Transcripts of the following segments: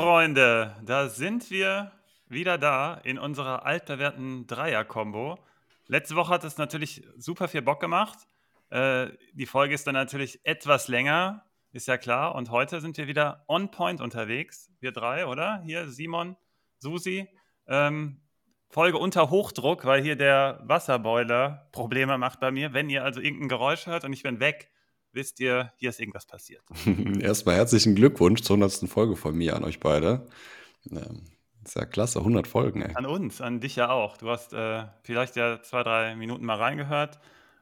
Freunde, da sind wir wieder da in unserer altbewährten Dreier-Kombo. Letzte Woche hat es natürlich super viel Bock gemacht. Äh, die Folge ist dann natürlich etwas länger, ist ja klar. Und heute sind wir wieder on point unterwegs. Wir drei, oder? Hier Simon, Susi. Ähm, Folge unter Hochdruck, weil hier der Wasserboiler Probleme macht bei mir. Wenn ihr also irgendein Geräusch hört und ich bin weg, wisst ihr, hier ist irgendwas passiert. Erstmal herzlichen Glückwunsch zur 100. Folge von mir an euch beide. Ähm, ist ja klasse, 100 Folgen, ey. An uns, an dich ja auch. Du hast äh, vielleicht ja zwei, drei Minuten mal reingehört.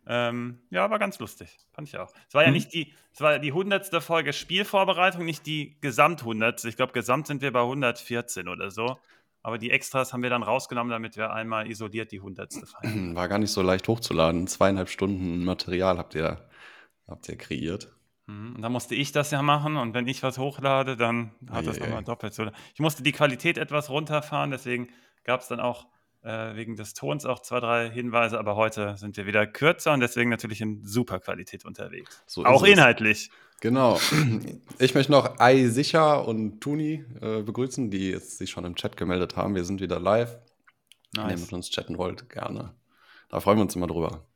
Ähm, ja, war ganz lustig. Fand ich auch. Es war ja hm. nicht die, es war die 100. Folge Spielvorbereitung, nicht die Gesamt 100. Ich glaube, gesamt sind wir bei 114 oder so. Aber die Extras haben wir dann rausgenommen, damit wir einmal isoliert die 100. feiern. War gar nicht so leicht hochzuladen. Zweieinhalb Stunden Material habt ihr Habt ihr kreiert? Mhm. Und dann musste ich das ja machen und wenn ich was hochlade, dann hat ei, das nochmal doppelt so. Ich musste die Qualität etwas runterfahren, deswegen gab es dann auch äh, wegen des Tons auch zwei, drei Hinweise, aber heute sind wir wieder kürzer und deswegen natürlich in super Qualität unterwegs. So auch inhaltlich. Genau. Ich möchte noch Ei Sicher und Tuni äh, begrüßen, die jetzt sich schon im Chat gemeldet haben. Wir sind wieder live. Nice. Wenn ihr mit uns chatten wollt, gerne. Da freuen wir uns immer drüber.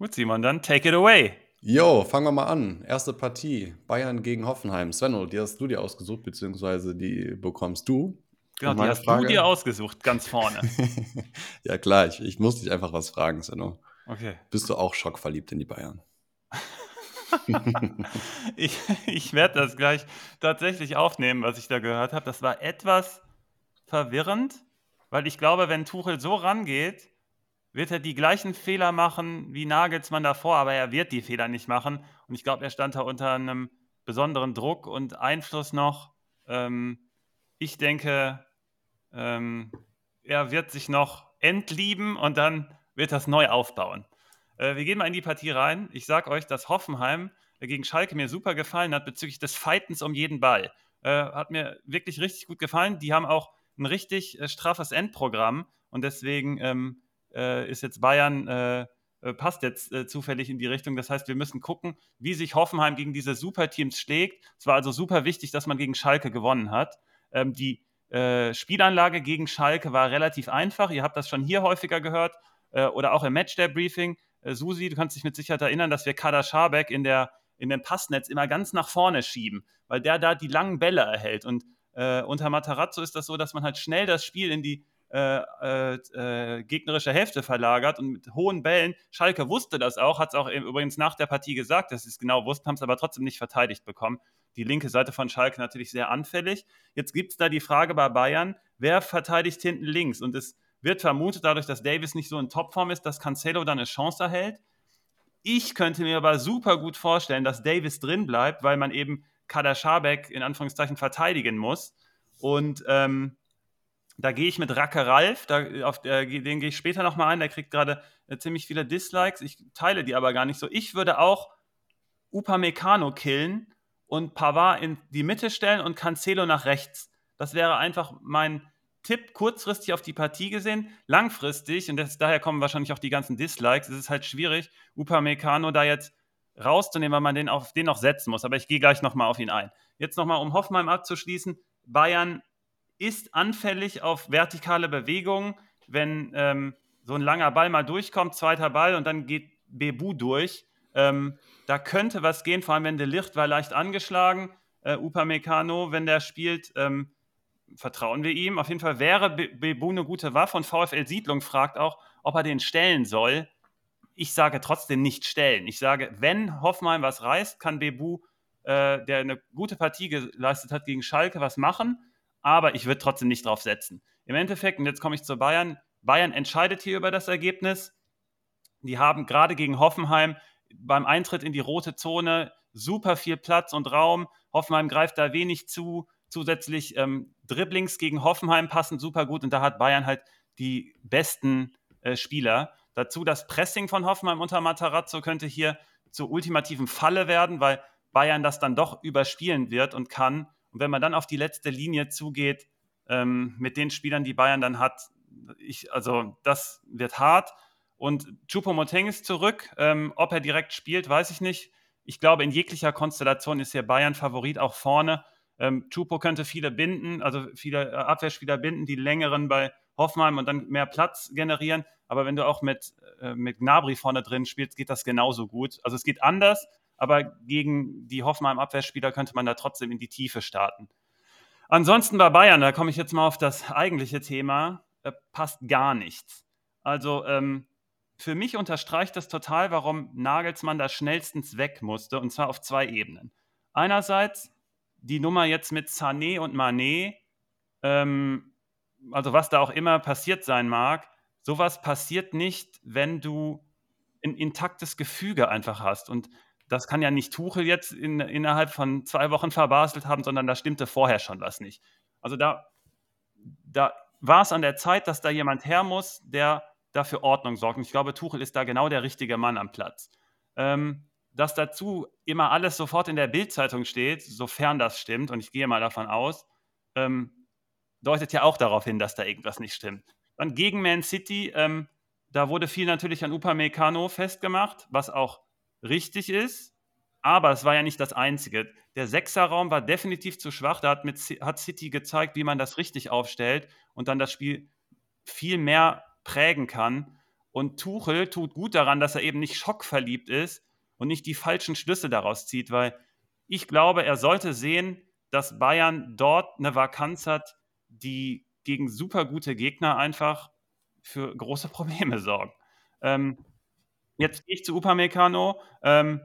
Gut, Simon, dann take it away. Jo, fangen wir mal an. Erste Partie, Bayern gegen Hoffenheim. Svenno, die hast du dir ausgesucht, beziehungsweise die bekommst du. Genau, die hast Frage... du dir ausgesucht, ganz vorne. ja klar, ich, ich muss dich einfach was fragen, Svenno. Okay. Bist du auch schockverliebt in die Bayern? ich ich werde das gleich tatsächlich aufnehmen, was ich da gehört habe. Das war etwas verwirrend, weil ich glaube, wenn Tuchel so rangeht, wird er die gleichen Fehler machen wie Nagelsmann davor, aber er wird die Fehler nicht machen. Und ich glaube, er stand da unter einem besonderen Druck und Einfluss noch. Ähm, ich denke, ähm, er wird sich noch entlieben und dann wird das neu aufbauen. Äh, wir gehen mal in die Partie rein. Ich sage euch, dass Hoffenheim gegen Schalke mir super gefallen hat bezüglich des Fightens um jeden Ball. Äh, hat mir wirklich richtig gut gefallen. Die haben auch ein richtig äh, straffes Endprogramm und deswegen ähm, äh, ist jetzt Bayern, äh, äh, passt jetzt äh, zufällig in die Richtung. Das heißt, wir müssen gucken, wie sich Hoffenheim gegen diese Superteams schlägt. Es war also super wichtig, dass man gegen Schalke gewonnen hat. Ähm, die äh, Spielanlage gegen Schalke war relativ einfach. Ihr habt das schon hier häufiger gehört äh, oder auch im Matchday-Briefing. Susi, du kannst dich mit Sicherheit erinnern, dass wir Kader Schabek in, der, in dem Passnetz immer ganz nach vorne schieben, weil der da die langen Bälle erhält. Und unter Matarazzo ist das so, dass man halt schnell das Spiel in die äh, äh, äh, gegnerische Hälfte verlagert und mit hohen Bällen. Schalke wusste das auch, hat es auch übrigens nach der Partie gesagt, dass sie es genau wussten, haben es aber trotzdem nicht verteidigt bekommen. Die linke Seite von Schalke natürlich sehr anfällig. Jetzt gibt es da die Frage bei Bayern, wer verteidigt hinten links? Und es wird vermutet, dadurch, dass Davis nicht so in Topform ist, dass Cancelo dann eine Chance erhält. Ich könnte mir aber super gut vorstellen, dass Davis drin bleibt, weil man eben Kader Schabek in Anführungszeichen verteidigen muss. Und ähm, da gehe ich mit Racke Ralf, da, auf, äh, den gehe ich später nochmal ein, der kriegt gerade äh, ziemlich viele Dislikes. Ich teile die aber gar nicht so. Ich würde auch Upamecano killen und Pavard in die Mitte stellen und Cancelo nach rechts. Das wäre einfach mein Tipp, kurzfristig auf die Partie gesehen. Langfristig, und das, daher kommen wahrscheinlich auch die ganzen Dislikes, es ist halt schwierig, Upamecano da jetzt rauszunehmen, weil man den auf den noch setzen muss. Aber ich gehe gleich nochmal auf ihn ein. Jetzt nochmal, um Hoffenheim abzuschließen. Bayern ist anfällig auf vertikale Bewegungen, wenn ähm, so ein langer Ball mal durchkommt, zweiter Ball und dann geht Bebu durch. Ähm, da könnte was gehen, vor allem wenn der Licht war leicht angeschlagen. Äh, Upamecano, wenn der spielt, ähm, vertrauen wir ihm. Auf jeden Fall wäre Bebu eine gute Waffe und VfL Siedlung fragt auch, ob er den stellen soll. Ich sage trotzdem nicht stellen. Ich sage, wenn Hoffmann was reißt, kann Bebu, äh, der eine gute Partie geleistet hat gegen Schalke, was machen aber ich würde trotzdem nicht drauf setzen. Im Endeffekt, und jetzt komme ich zu Bayern, Bayern entscheidet hier über das Ergebnis. Die haben gerade gegen Hoffenheim beim Eintritt in die rote Zone super viel Platz und Raum. Hoffenheim greift da wenig zu. Zusätzlich ähm, Dribblings gegen Hoffenheim passen super gut und da hat Bayern halt die besten äh, Spieler. Dazu das Pressing von Hoffenheim unter Matarazzo könnte hier zur ultimativen Falle werden, weil Bayern das dann doch überspielen wird und kann und wenn man dann auf die letzte Linie zugeht, ähm, mit den Spielern, die Bayern dann hat, ich, also das wird hart. Und Choupo-Moteng ist zurück. Ähm, ob er direkt spielt, weiß ich nicht. Ich glaube, in jeglicher Konstellation ist hier Bayern Favorit auch vorne. Ähm, Chupo könnte viele binden, also viele äh, Abwehrspieler binden, die längeren bei Hoffenheim und dann mehr Platz generieren. Aber wenn du auch mit, äh, mit Gnabry vorne drin spielst, geht das genauso gut. Also es geht anders, aber gegen die Hoffenheim-Abwehrspieler könnte man da trotzdem in die Tiefe starten. Ansonsten bei Bayern, da komme ich jetzt mal auf das eigentliche Thema, äh, passt gar nichts. Also ähm, für mich unterstreicht das total, warum Nagelsmann da schnellstens weg musste, und zwar auf zwei Ebenen. Einerseits die Nummer jetzt mit Sané und Mané, ähm, also was da auch immer passiert sein mag, sowas passiert nicht, wenn du ein intaktes Gefüge einfach hast. Und das kann ja nicht Tuchel jetzt in, innerhalb von zwei Wochen verbaselt haben, sondern da stimmte vorher schon was nicht. Also da, da war es an der Zeit, dass da jemand her muss, der dafür Ordnung sorgt. Und ich glaube, Tuchel ist da genau der richtige Mann am Platz. Ähm, dass dazu immer alles sofort in der Bildzeitung steht, sofern das stimmt, und ich gehe mal davon aus, ähm, deutet ja auch darauf hin, dass da irgendwas nicht stimmt. Dann gegen Man City, ähm, da wurde viel natürlich an Upamecano festgemacht, was auch richtig ist, aber es war ja nicht das Einzige. Der Sechserraum war definitiv zu schwach. Da hat, mit, hat City gezeigt, wie man das richtig aufstellt und dann das Spiel viel mehr prägen kann. Und Tuchel tut gut daran, dass er eben nicht schockverliebt ist und nicht die falschen Schlüsse daraus zieht, weil ich glaube, er sollte sehen, dass Bayern dort eine Vakanz hat, die gegen super gute Gegner einfach für große Probleme sorgt. Ähm, jetzt gehe ich zu Upamecano. Ähm,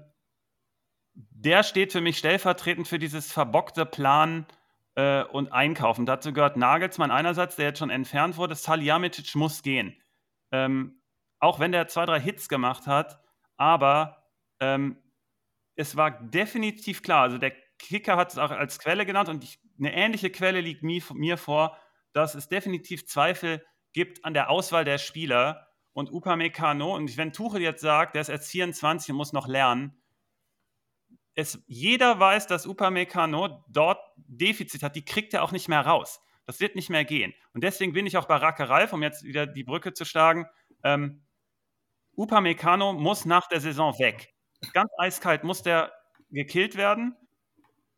der steht für mich stellvertretend für dieses verbockte Plan äh, und Einkaufen. Dazu gehört Nagelsmann einerseits, der jetzt schon entfernt wurde. Salihamidzic muss gehen. Ähm, auch wenn der zwei, drei Hits gemacht hat, aber ähm, es war definitiv klar, also der Kicker hat es auch als Quelle genannt und ich, eine ähnliche Quelle liegt mir, mir vor, dass es definitiv Zweifel gibt an der Auswahl der Spieler und Upamecano. Und wenn Tuchel jetzt sagt, der ist erst 24 und muss noch lernen, es, jeder weiß, dass Upamecano dort Defizit hat, die kriegt er auch nicht mehr raus. Das wird nicht mehr gehen. Und deswegen bin ich auch bei Rake Ralf, um jetzt wieder die Brücke zu schlagen. Ähm, Upamecano muss nach der Saison weg. Ganz eiskalt muss der gekillt werden.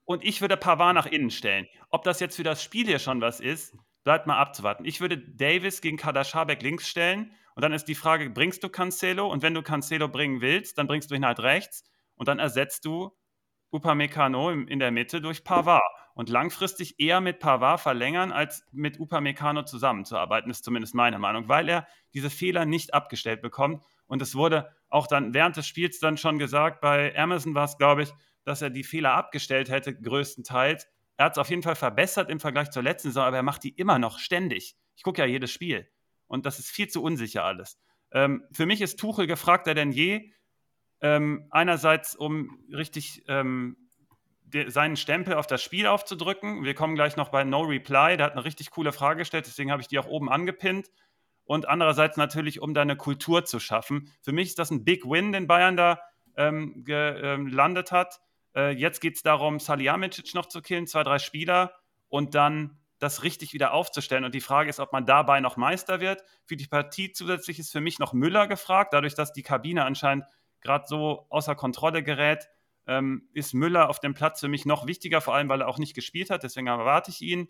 Und ich würde Pavard nach innen stellen. Ob das jetzt für das Spiel hier schon was ist, bleibt mal abzuwarten. Ich würde Davis gegen Kader links stellen. Und dann ist die Frage, bringst du Cancelo? Und wenn du Cancelo bringen willst, dann bringst du ihn halt rechts. Und dann ersetzt du Upamecano in der Mitte durch Pavard. Und langfristig eher mit Pavard verlängern, als mit Upamecano zusammenzuarbeiten, ist zumindest meine Meinung, weil er diese Fehler nicht abgestellt bekommt. Und es wurde auch dann während des Spiels dann schon gesagt, bei Amazon war es, glaube ich, dass er die Fehler abgestellt hätte, größtenteils. Er hat es auf jeden Fall verbessert im Vergleich zur letzten Saison, aber er macht die immer noch ständig. Ich gucke ja jedes Spiel. Und das ist viel zu unsicher alles. Ähm, für mich ist Tuchel gefragter denn je. Ähm, einerseits, um richtig ähm, de, seinen Stempel auf das Spiel aufzudrücken. Wir kommen gleich noch bei No Reply. Der hat eine richtig coole Frage gestellt, deswegen habe ich die auch oben angepinnt. Und andererseits natürlich, um da eine Kultur zu schaffen. Für mich ist das ein Big Win, den Bayern da ähm, gelandet hat. Äh, jetzt geht es darum, Salihamidzic noch zu killen, zwei, drei Spieler und dann das richtig wieder aufzustellen. Und die Frage ist, ob man dabei noch Meister wird. Für die Partie zusätzlich ist für mich noch Müller gefragt, dadurch, dass die Kabine anscheinend gerade so außer Kontrolle gerät, ähm, ist Müller auf dem Platz für mich noch wichtiger, vor allem weil er auch nicht gespielt hat. Deswegen erwarte ich ihn.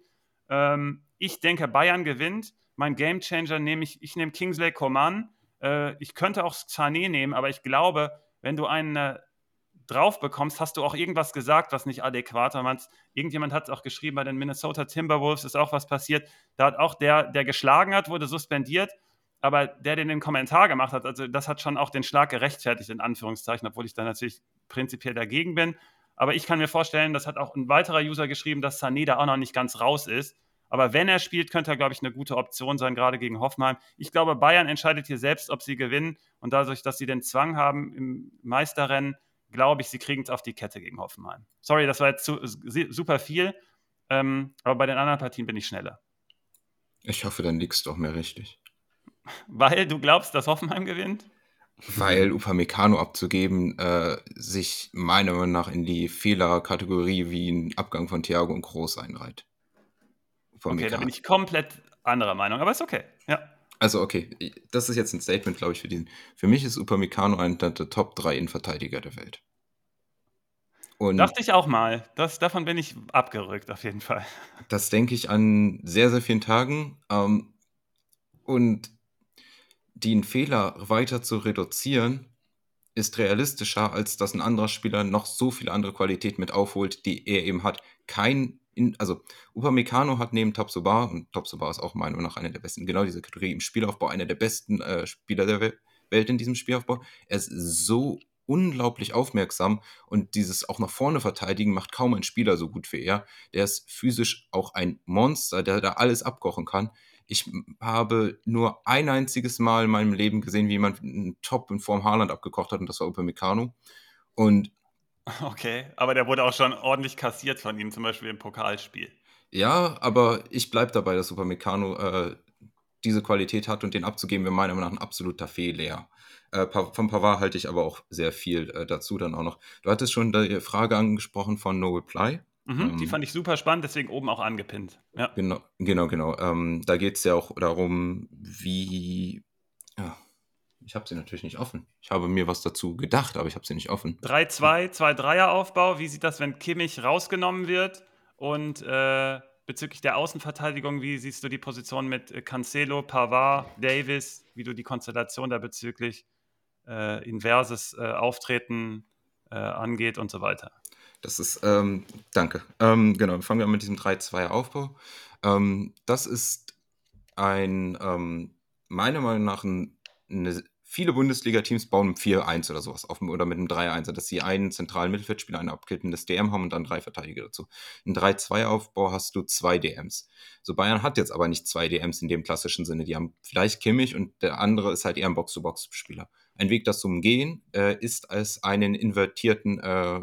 Ähm, ich denke, Bayern gewinnt. Mein Gamechanger nehme ich, ich nehme Kingsley Coman. Äh, ich könnte auch Sané nehmen, aber ich glaube, wenn du einen drauf bekommst, hast du auch irgendwas gesagt, was nicht adäquat war. Irgendjemand hat es auch geschrieben, bei den Minnesota Timberwolves ist auch was passiert. Da hat auch der, der geschlagen hat, wurde suspendiert aber der, der den Kommentar gemacht hat, also das hat schon auch den Schlag gerechtfertigt, in Anführungszeichen, obwohl ich da natürlich prinzipiell dagegen bin. Aber ich kann mir vorstellen, das hat auch ein weiterer User geschrieben, dass Sané da auch noch nicht ganz raus ist. Aber wenn er spielt, könnte er, glaube ich, eine gute Option sein, gerade gegen Hoffenheim. Ich glaube, Bayern entscheidet hier selbst, ob sie gewinnen. Und dadurch, dass sie den Zwang haben im Meisterrennen, glaube ich, sie kriegen es auf die Kette gegen Hoffenheim. Sorry, das war jetzt zu, super viel. Ähm, aber bei den anderen Partien bin ich schneller. Ich hoffe, dann liegst du auch mehr richtig. Weil du glaubst, dass Hoffenheim gewinnt? Weil Upamecano abzugeben äh, sich meiner Meinung nach in die Fehlerkategorie wie ein Abgang von Thiago und Groß einreiht. Okay, da bin ich komplett anderer Meinung, aber ist okay. Ja. Also okay, das ist jetzt ein Statement, glaube ich, für diesen. Für mich ist Upamecano einer der Top 3 Innenverteidiger der Welt. Und Dachte ich auch mal. Das, davon bin ich abgerückt, auf jeden Fall. Das denke ich an sehr, sehr vielen Tagen. Ähm, und den Fehler weiter zu reduzieren, ist realistischer, als dass ein anderer Spieler noch so viele andere Qualitäten mit aufholt, die er eben hat. Kein, in, also Upamecano hat neben Tapsoba, und Tapsoba ist auch meiner Meinung nach einer der besten, genau diese Kategorie im Spielaufbau, einer der besten äh, Spieler der Welt in diesem Spielaufbau. Er ist so unglaublich aufmerksam und dieses auch nach vorne verteidigen macht kaum ein Spieler so gut wie er. Der ist physisch auch ein Monster, der da alles abkochen kann. Ich habe nur ein einziges Mal in meinem Leben gesehen, wie jemand einen Top in Form Haaland abgekocht hat und das war Upamecano. Und Okay, aber der wurde auch schon ordentlich kassiert von ihm, zum Beispiel im Pokalspiel. Ja, aber ich bleibe dabei, dass Upamecano äh, diese Qualität hat und den abzugeben wäre meiner Meinung nach ein absoluter Fehler. Äh, von Pavard halte ich aber auch sehr viel äh, dazu dann auch noch. Du hattest schon die Frage angesprochen von No Reply. Mhm, ähm, die fand ich super spannend, deswegen oben auch angepinnt. Ja. Genau, genau, genau. Ähm, da geht es ja auch darum, wie. Ja, ich habe sie natürlich nicht offen. Ich habe mir was dazu gedacht, aber ich habe sie nicht offen. 3-2, 2-3er-Aufbau. Wie sieht das, wenn Kimmich rausgenommen wird? Und äh, bezüglich der Außenverteidigung, wie siehst du die Position mit Cancelo, Pavard, Davis, wie du die Konstellation da bezüglich äh, inverses äh, Auftreten äh, angeht und so weiter? Das ist, ähm, danke. Ähm, genau, fangen wir an mit diesem 3-2-Aufbau. Ähm, das ist ein, ähm, meiner Meinung nach, ein, eine, viele Bundesliga-Teams bauen mit 4-1 oder sowas auf, oder mit einem 3-1, dass sie einen zentralen Mittelfeldspieler, ein abkittendes DM haben und dann drei Verteidiger dazu. Im 3-2-Aufbau hast du zwei DMs. So Bayern hat jetzt aber nicht zwei DMs in dem klassischen Sinne. Die haben vielleicht Kimmich und der andere ist halt eher ein Box-to-Box-Spieler. Ein Weg, das zu umgehen, äh, ist als einen invertierten äh,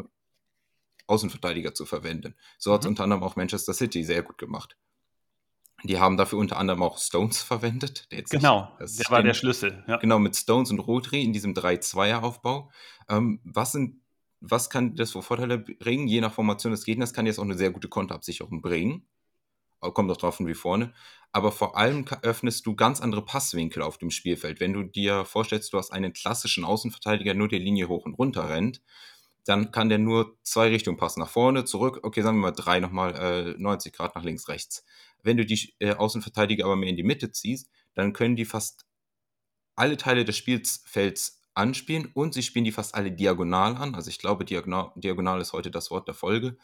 Außenverteidiger zu verwenden. So hat es mhm. unter anderem auch Manchester City sehr gut gemacht. Die haben dafür unter anderem auch Stones verwendet. genau, nicht, der war der Schlüssel. Ja. Genau, mit Stones und Rodri in diesem 3-2er-Aufbau. Ähm, was, sind, was kann das für Vorteile bringen? Je nach Formation des Gegners kann jetzt auch eine sehr gute Konterabsicherung bringen. Kommt auch drauf an wie vorne. Aber vor allem öffnest du ganz andere Passwinkel auf dem Spielfeld. Wenn du dir vorstellst, du hast einen klassischen Außenverteidiger, nur die Linie hoch und runter rennt, dann kann der nur zwei Richtungen passen. Nach vorne, zurück, okay, sagen wir mal drei nochmal, äh, 90 Grad nach links, rechts. Wenn du die äh, Außenverteidiger aber mehr in die Mitte ziehst, dann können die fast alle Teile des Spielfelds anspielen und sie spielen die fast alle diagonal an. Also ich glaube, diagonal, diagonal ist heute das Wort der Folge,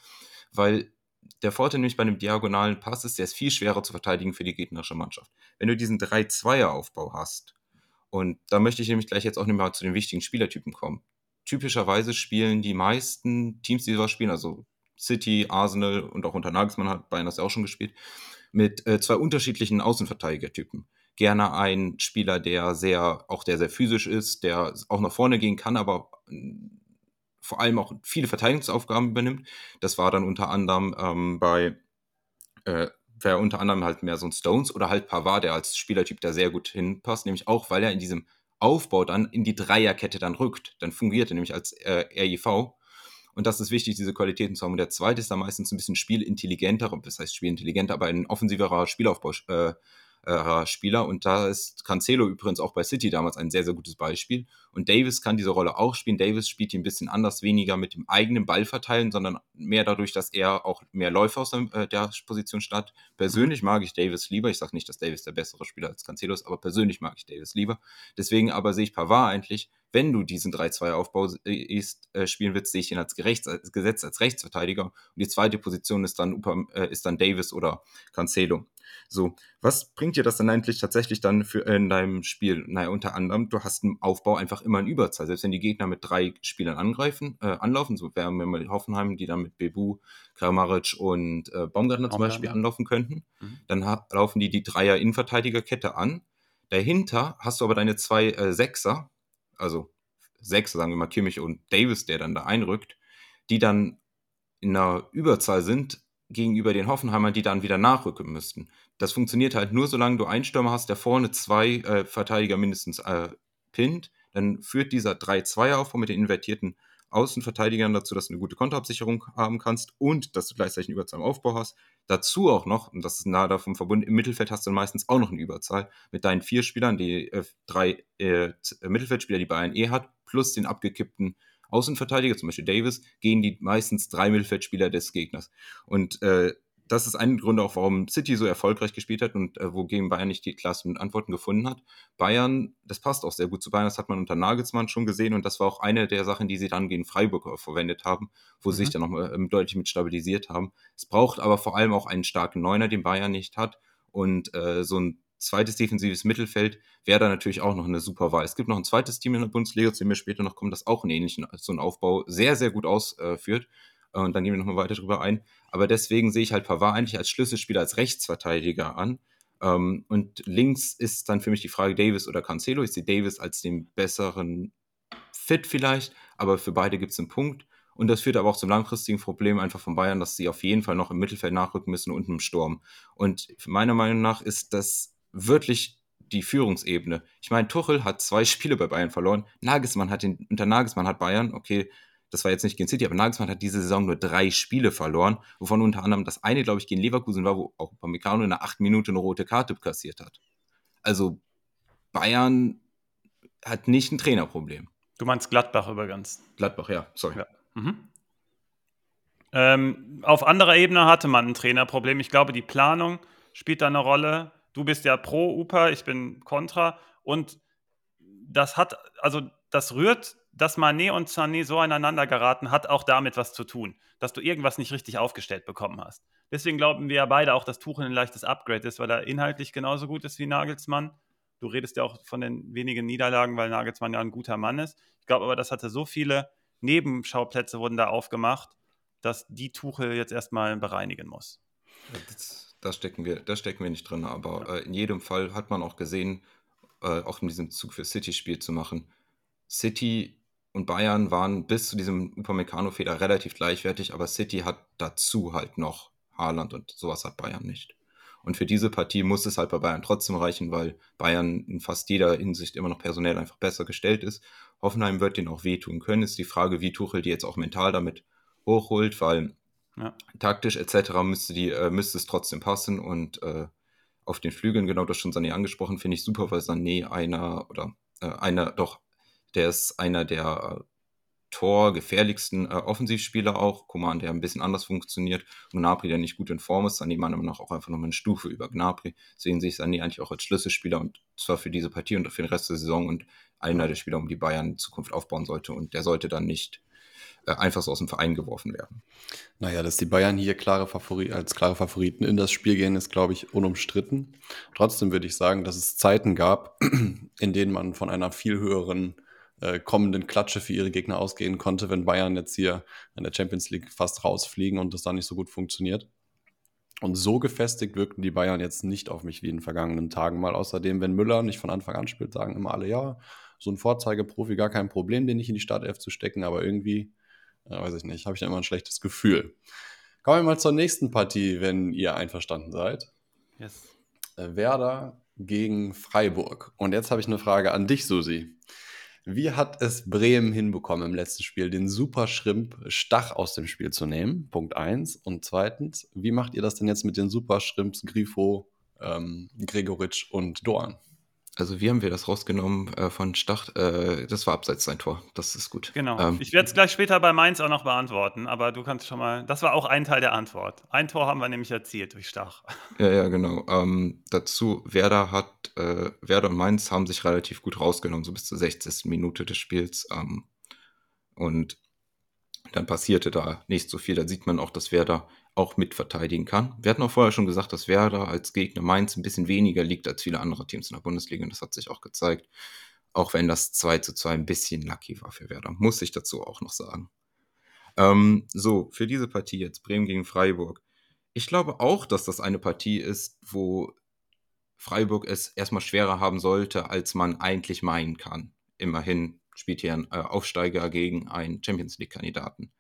weil der Vorteil nämlich bei einem diagonalen Pass ist, der ist viel schwerer zu verteidigen für die gegnerische Mannschaft. Wenn du diesen 3-2er-Aufbau hast, und da möchte ich nämlich gleich jetzt auch nicht mal zu den wichtigen Spielertypen kommen typischerweise spielen die meisten Teams, die sowas spielen, also City, Arsenal und auch unter Nagelsmann hat Bayern das ja auch schon gespielt, mit äh, zwei unterschiedlichen Außenverteidigertypen. Gerne ein Spieler, der sehr, auch der sehr physisch ist, der auch nach vorne gehen kann, aber äh, vor allem auch viele Verteidigungsaufgaben übernimmt. Das war dann unter anderem ähm, bei, äh, wäre unter anderem halt mehr so ein Stones oder halt Pavard, der als Spielertyp da sehr gut hinpasst, nämlich auch, weil er in diesem Aufbau dann in die Dreierkette dann rückt. Dann fungiert er nämlich als äh, RIV. Und das ist wichtig, diese Qualitäten zu haben. Und der zweite ist dann meistens ein bisschen spielintelligenter, das heißt spielintelligenter, aber ein offensiverer Spielaufbau, äh, äh, Spieler. Und da ist Cancelo übrigens auch bei City damals ein sehr, sehr gutes Beispiel. Und Davis kann diese Rolle auch spielen. Davis spielt die ein bisschen anders, weniger mit dem eigenen Ball verteilen, sondern mehr dadurch, dass er auch mehr Läufe aus der, äh, der Position statt. Persönlich mag ich Davis lieber. Ich sage nicht, dass Davis der bessere Spieler als Cancelo ist, aber persönlich mag ich Davis lieber. Deswegen aber sehe ich Pavard eigentlich wenn du diesen 3-2-Aufbau äh, spielen willst, sehe ich ihn als, gerechts, als Gesetz als Rechtsverteidiger. Und die zweite Position ist dann, ist dann Davis oder Cancelo. So, was bringt dir das dann eigentlich tatsächlich dann für in deinem Spiel? Naja, unter anderem, du hast im Aufbau einfach immer eine Überzahl. Selbst wenn die Gegner mit drei Spielern angreifen, äh, anlaufen, so wären wir mal Hoffenheim, die dann mit Bebu, Kramaric und äh, Baumgartner zum Beispiel anlaufen könnten, mhm. dann laufen die die Dreier-Innenverteidigerkette an. Dahinter hast du aber deine zwei äh, Sechser, also Sechser, sagen wir mal Kimmich und Davis, der dann da einrückt, die dann in einer Überzahl sind gegenüber den Hoffenheimern, die dann wieder nachrücken müssten. Das funktioniert halt nur, solange du einen Stürmer hast, der vorne zwei äh, Verteidiger mindestens äh, pinnt. Dann führt dieser 3-2er-Aufbau mit den invertierten Außenverteidigern dazu, dass du eine gute Konterabsicherung haben kannst und dass du gleichzeitig eine Überzahl im Aufbau hast. Dazu auch noch, und das ist nahe davon verbunden, im Mittelfeld hast du dann meistens auch noch eine Überzahl mit deinen vier Spielern, die äh, drei äh, Mittelfeldspieler, die Bayern eh hat, plus den abgekippten Außenverteidiger, zum Beispiel Davis, gehen die meistens drei Mittelfeldspieler des Gegners. Und äh, das ist ein Grund auch, warum City so erfolgreich gespielt hat und äh, wogegen Bayern nicht die klassen Antworten gefunden hat. Bayern, das passt auch sehr gut zu Bayern, das hat man unter Nagelsmann schon gesehen und das war auch eine der Sachen, die sie dann gegen Freiburg verwendet haben, wo mhm. sie sich dann noch ähm, deutlich mit stabilisiert haben. Es braucht aber vor allem auch einen starken Neuner, den Bayern nicht hat und äh, so ein zweites defensives Mittelfeld wäre da natürlich auch noch eine super Wahl. Es gibt noch ein zweites Team in der Bundesliga, zu dem wir später noch kommen, das auch einen ähnlichen so einen Aufbau sehr, sehr gut ausführt. Und dann gehen wir nochmal weiter drüber ein. Aber deswegen sehe ich halt Pavard eigentlich als Schlüsselspieler, als Rechtsverteidiger an. Ähm, und links ist dann für mich die Frage Davis oder Cancelo. Ich sehe Davis als den besseren Fit vielleicht, aber für beide gibt es einen Punkt. Und das führt aber auch zum langfristigen Problem einfach von Bayern, dass sie auf jeden Fall noch im Mittelfeld nachrücken müssen und im Sturm. Und meiner Meinung nach ist das wirklich die Führungsebene. Ich meine, Tuchel hat zwei Spiele bei Bayern verloren. Nagelsmann hat den, unter Nagelsmann hat Bayern, okay, das war jetzt nicht gegen City, aber Nagelsmann hat diese Saison nur drei Spiele verloren, wovon unter anderem das eine, glaube ich, gegen Leverkusen war, wo auch Upamecano in der acht Minute eine rote Karte kassiert hat. Also Bayern hat nicht ein Trainerproblem. Du meinst Gladbach übrigens. Gladbach, ja, sorry. Ja. Mhm. Ähm, auf anderer Ebene hatte man ein Trainerproblem. Ich glaube, die Planung spielt da eine Rolle. Du bist ja pro UPA, ich bin kontra. Und das hat, also das rührt dass Manet und Sané so aneinander geraten, hat auch damit was zu tun, dass du irgendwas nicht richtig aufgestellt bekommen hast. Deswegen glauben wir ja beide auch, dass Tuchel ein leichtes Upgrade ist, weil er inhaltlich genauso gut ist wie Nagelsmann. Du redest ja auch von den wenigen Niederlagen, weil Nagelsmann ja ein guter Mann ist. Ich glaube aber, das hatte so viele Nebenschauplätze wurden da aufgemacht, dass die Tuchel jetzt erstmal bereinigen muss. Das, das, stecken, wir, das stecken wir nicht drin, aber äh, in jedem Fall hat man auch gesehen, äh, auch in diesem Zug für City-Spiel zu machen. City und Bayern waren bis zu diesem Upamecano-Fehler relativ gleichwertig, aber City hat dazu halt noch Haaland und sowas hat Bayern nicht. Und für diese Partie muss es halt bei Bayern trotzdem reichen, weil Bayern in fast jeder Hinsicht immer noch personell einfach besser gestellt ist. Hoffenheim wird den auch wehtun können. Ist die Frage, wie Tuchel die jetzt auch mental damit hochholt, weil ja. taktisch etc. müsste, die, äh, müsste es trotzdem passen. Und äh, auf den Flügeln, genau das schon Sané angesprochen, finde ich super, weil Sané einer oder äh, einer doch der ist einer der äh, torgefährlichsten äh, Offensivspieler auch. Coman, der ein bisschen anders funktioniert. Gnabry, der nicht gut in Form ist. Sané meiner Meinung nach auch einfach nochmal eine Stufe über Gnabry. Deswegen sehe ich Sané eigentlich auch als Schlüsselspieler und zwar für diese Partie und für den Rest der Saison und einer der Spieler, um die Bayern in Zukunft aufbauen sollte. Und der sollte dann nicht äh, einfach so aus dem Verein geworfen werden. Naja, dass die Bayern hier klare Favori als klare Favoriten in das Spiel gehen, ist, glaube ich, unumstritten. Trotzdem würde ich sagen, dass es Zeiten gab, in denen man von einer viel höheren äh, kommenden Klatsche für ihre Gegner ausgehen konnte, wenn Bayern jetzt hier in der Champions League fast rausfliegen und das dann nicht so gut funktioniert. Und so gefestigt wirkten die Bayern jetzt nicht auf mich wie in den vergangenen Tagen mal. Außerdem, wenn Müller nicht von Anfang an spielt, sagen immer alle, ja, so ein Vorzeigeprofi, gar kein Problem, den nicht in die Startelf zu stecken, aber irgendwie, äh, weiß ich nicht, habe ich da immer ein schlechtes Gefühl. Kommen wir mal zur nächsten Partie, wenn ihr einverstanden seid. Yes. Äh, Werder gegen Freiburg. Und jetzt habe ich eine Frage an dich, Susi. Wie hat es Bremen hinbekommen im letzten Spiel, den Super Schrimp Stach aus dem Spiel zu nehmen? Punkt 1. Und zweitens, wie macht ihr das denn jetzt mit den Super Schrimps Grifo, ähm, Gregoritsch und Dorn? Also wie haben wir das rausgenommen äh, von Stach? Äh, das war abseits sein Tor. Das ist gut. Genau. Ähm, ich werde es gleich später bei Mainz auch noch beantworten, aber du kannst schon mal. Das war auch ein Teil der Antwort. Ein Tor haben wir nämlich erzielt durch Stach. Ja, ja, genau. Ähm, dazu, Werder hat, äh, Werder und Mainz haben sich relativ gut rausgenommen, so bis zur 60. Minute des Spiels. Ähm, und dann passierte da nicht so viel. Da sieht man auch, dass Werder auch mitverteidigen kann. Wir hatten auch vorher schon gesagt, dass Werder als Gegner Mainz ein bisschen weniger liegt als viele andere Teams in der Bundesliga und das hat sich auch gezeigt. Auch wenn das 2 zu 2 ein bisschen lucky war für Werder, muss ich dazu auch noch sagen. Ähm, so, für diese Partie jetzt Bremen gegen Freiburg. Ich glaube auch, dass das eine Partie ist, wo Freiburg es erstmal schwerer haben sollte, als man eigentlich meinen kann. Immerhin spielt hier ein äh, Aufsteiger gegen einen Champions League-Kandidaten.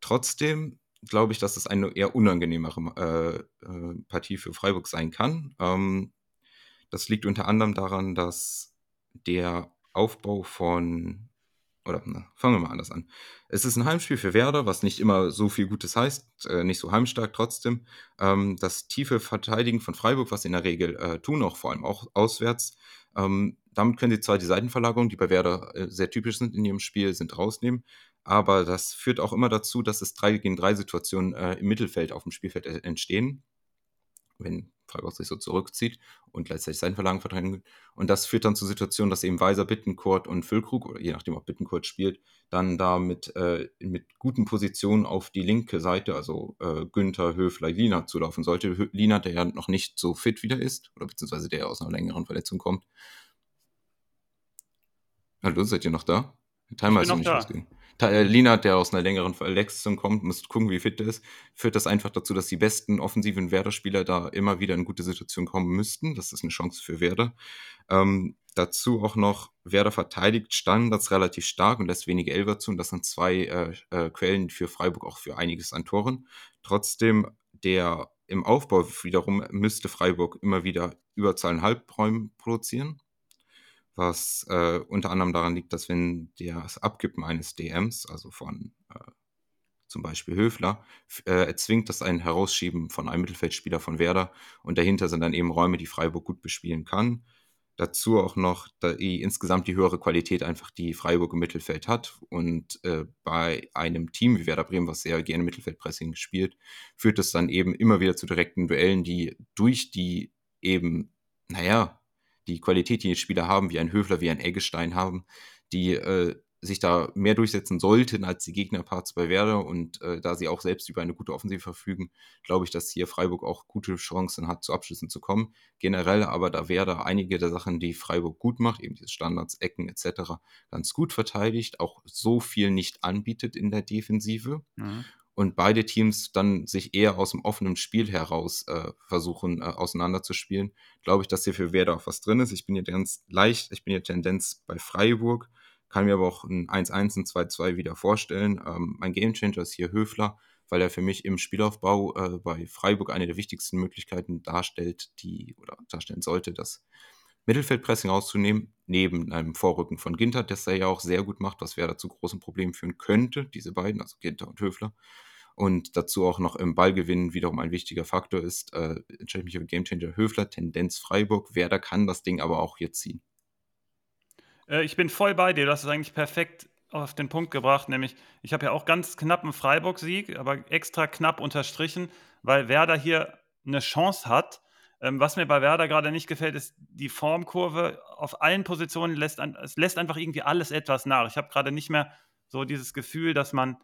Trotzdem glaube ich, dass es eine eher unangenehmere äh, äh, Partie für Freiburg sein kann. Ähm, das liegt unter anderem daran, dass der Aufbau von, oder na, fangen wir mal anders an. Es ist ein Heimspiel für Werder, was nicht immer so viel Gutes heißt, äh, nicht so heimstark trotzdem. Ähm, das tiefe Verteidigen von Freiburg, was sie in der Regel äh, tun, auch vor allem auch auswärts, ähm, damit können sie zwar die Seitenverlagerungen, die bei Werder äh, sehr typisch sind in ihrem Spiel, sind rausnehmen, aber das führt auch immer dazu, dass es 3 gegen 3 Situationen äh, im Mittelfeld auf dem Spielfeld äh, entstehen, wenn Freiburg sich so zurückzieht und gleichzeitig sein Verlagen verteidigen Und das führt dann zur Situation, dass eben Weiser, Bittencourt und Füllkrug, oder je nachdem, ob Bittencourt spielt, dann da mit, äh, mit guten Positionen auf die linke Seite, also äh, Günther, Höfler, Lina zulaufen sollte. Lina, der ja noch nicht so fit wieder ist, oder beziehungsweise der aus einer längeren Verletzung kommt. Hallo, seid ihr noch da? Der Timer ist noch nicht losgegangen. Äh, Lina, der aus einer längeren Verletzung kommt, muss gucken, wie fit er ist, führt das einfach dazu, dass die besten offensiven Werder-Spieler da immer wieder in gute Situationen kommen müssten. Das ist eine Chance für Werder. Ähm, dazu auch noch, Werder verteidigt Standards relativ stark und lässt wenige Elfer zu. Und das sind zwei äh, äh, Quellen für Freiburg auch für einiges an Toren. Trotzdem, der im Aufbau wiederum müsste Freiburg immer wieder Überzahlen Halbräume produzieren was äh, unter anderem daran liegt, dass wenn das Abkippen eines DMs, also von äh, zum Beispiel Höfler, äh, erzwingt das ein Herausschieben von einem Mittelfeldspieler von Werder und dahinter sind dann eben Räume, die Freiburg gut bespielen kann. Dazu auch noch die, insgesamt die höhere Qualität einfach, die Freiburg im Mittelfeld hat. Und äh, bei einem Team wie Werder Bremen, was sehr gerne Mittelfeldpressing spielt, führt es dann eben immer wieder zu direkten Duellen, die durch die eben, naja, die Qualität, die Spieler haben, wie ein Höfler, wie ein Eggestein haben, die äh, sich da mehr durchsetzen sollten als die Gegnerparts bei Werder und äh, da sie auch selbst über eine gute Offensive verfügen, glaube ich, dass hier Freiburg auch gute Chancen hat, zu Abschlüssen zu kommen. Generell aber da Werder einige der Sachen, die Freiburg gut macht, eben diese Standards, Ecken etc., ganz gut verteidigt, auch so viel nicht anbietet in der Defensive. Mhm und beide Teams dann sich eher aus dem offenen Spiel heraus äh, versuchen äh, auseinanderzuspielen, glaube ich, dass hier für Werder auch was drin ist. Ich bin hier ganz leicht, ich bin hier Tendenz bei Freiburg, kann mir aber auch ein 1-1, ein 2-2 wieder vorstellen. Ähm, mein Gamechanger ist hier Höfler, weil er für mich im Spielaufbau äh, bei Freiburg eine der wichtigsten Möglichkeiten darstellt, die oder darstellen sollte, das Mittelfeldpressing auszunehmen, neben einem Vorrücken von Ginter, das er ja auch sehr gut macht, was Werder zu großen Problemen führen könnte, diese beiden, also Ginter und Höfler und dazu auch noch im Ballgewinn wiederum ein wichtiger Faktor ist, äh, entscheide mich für Gamechanger Höfler, Tendenz Freiburg. Werder kann das Ding aber auch hier ziehen. Äh, ich bin voll bei dir, du hast es eigentlich perfekt auf den Punkt gebracht, nämlich ich habe ja auch ganz knapp einen Freiburg-Sieg, aber extra knapp unterstrichen, weil Werder hier eine Chance hat. Ähm, was mir bei Werder gerade nicht gefällt, ist die Formkurve auf allen Positionen lässt, es lässt einfach irgendwie alles etwas nach. Ich habe gerade nicht mehr so dieses Gefühl, dass man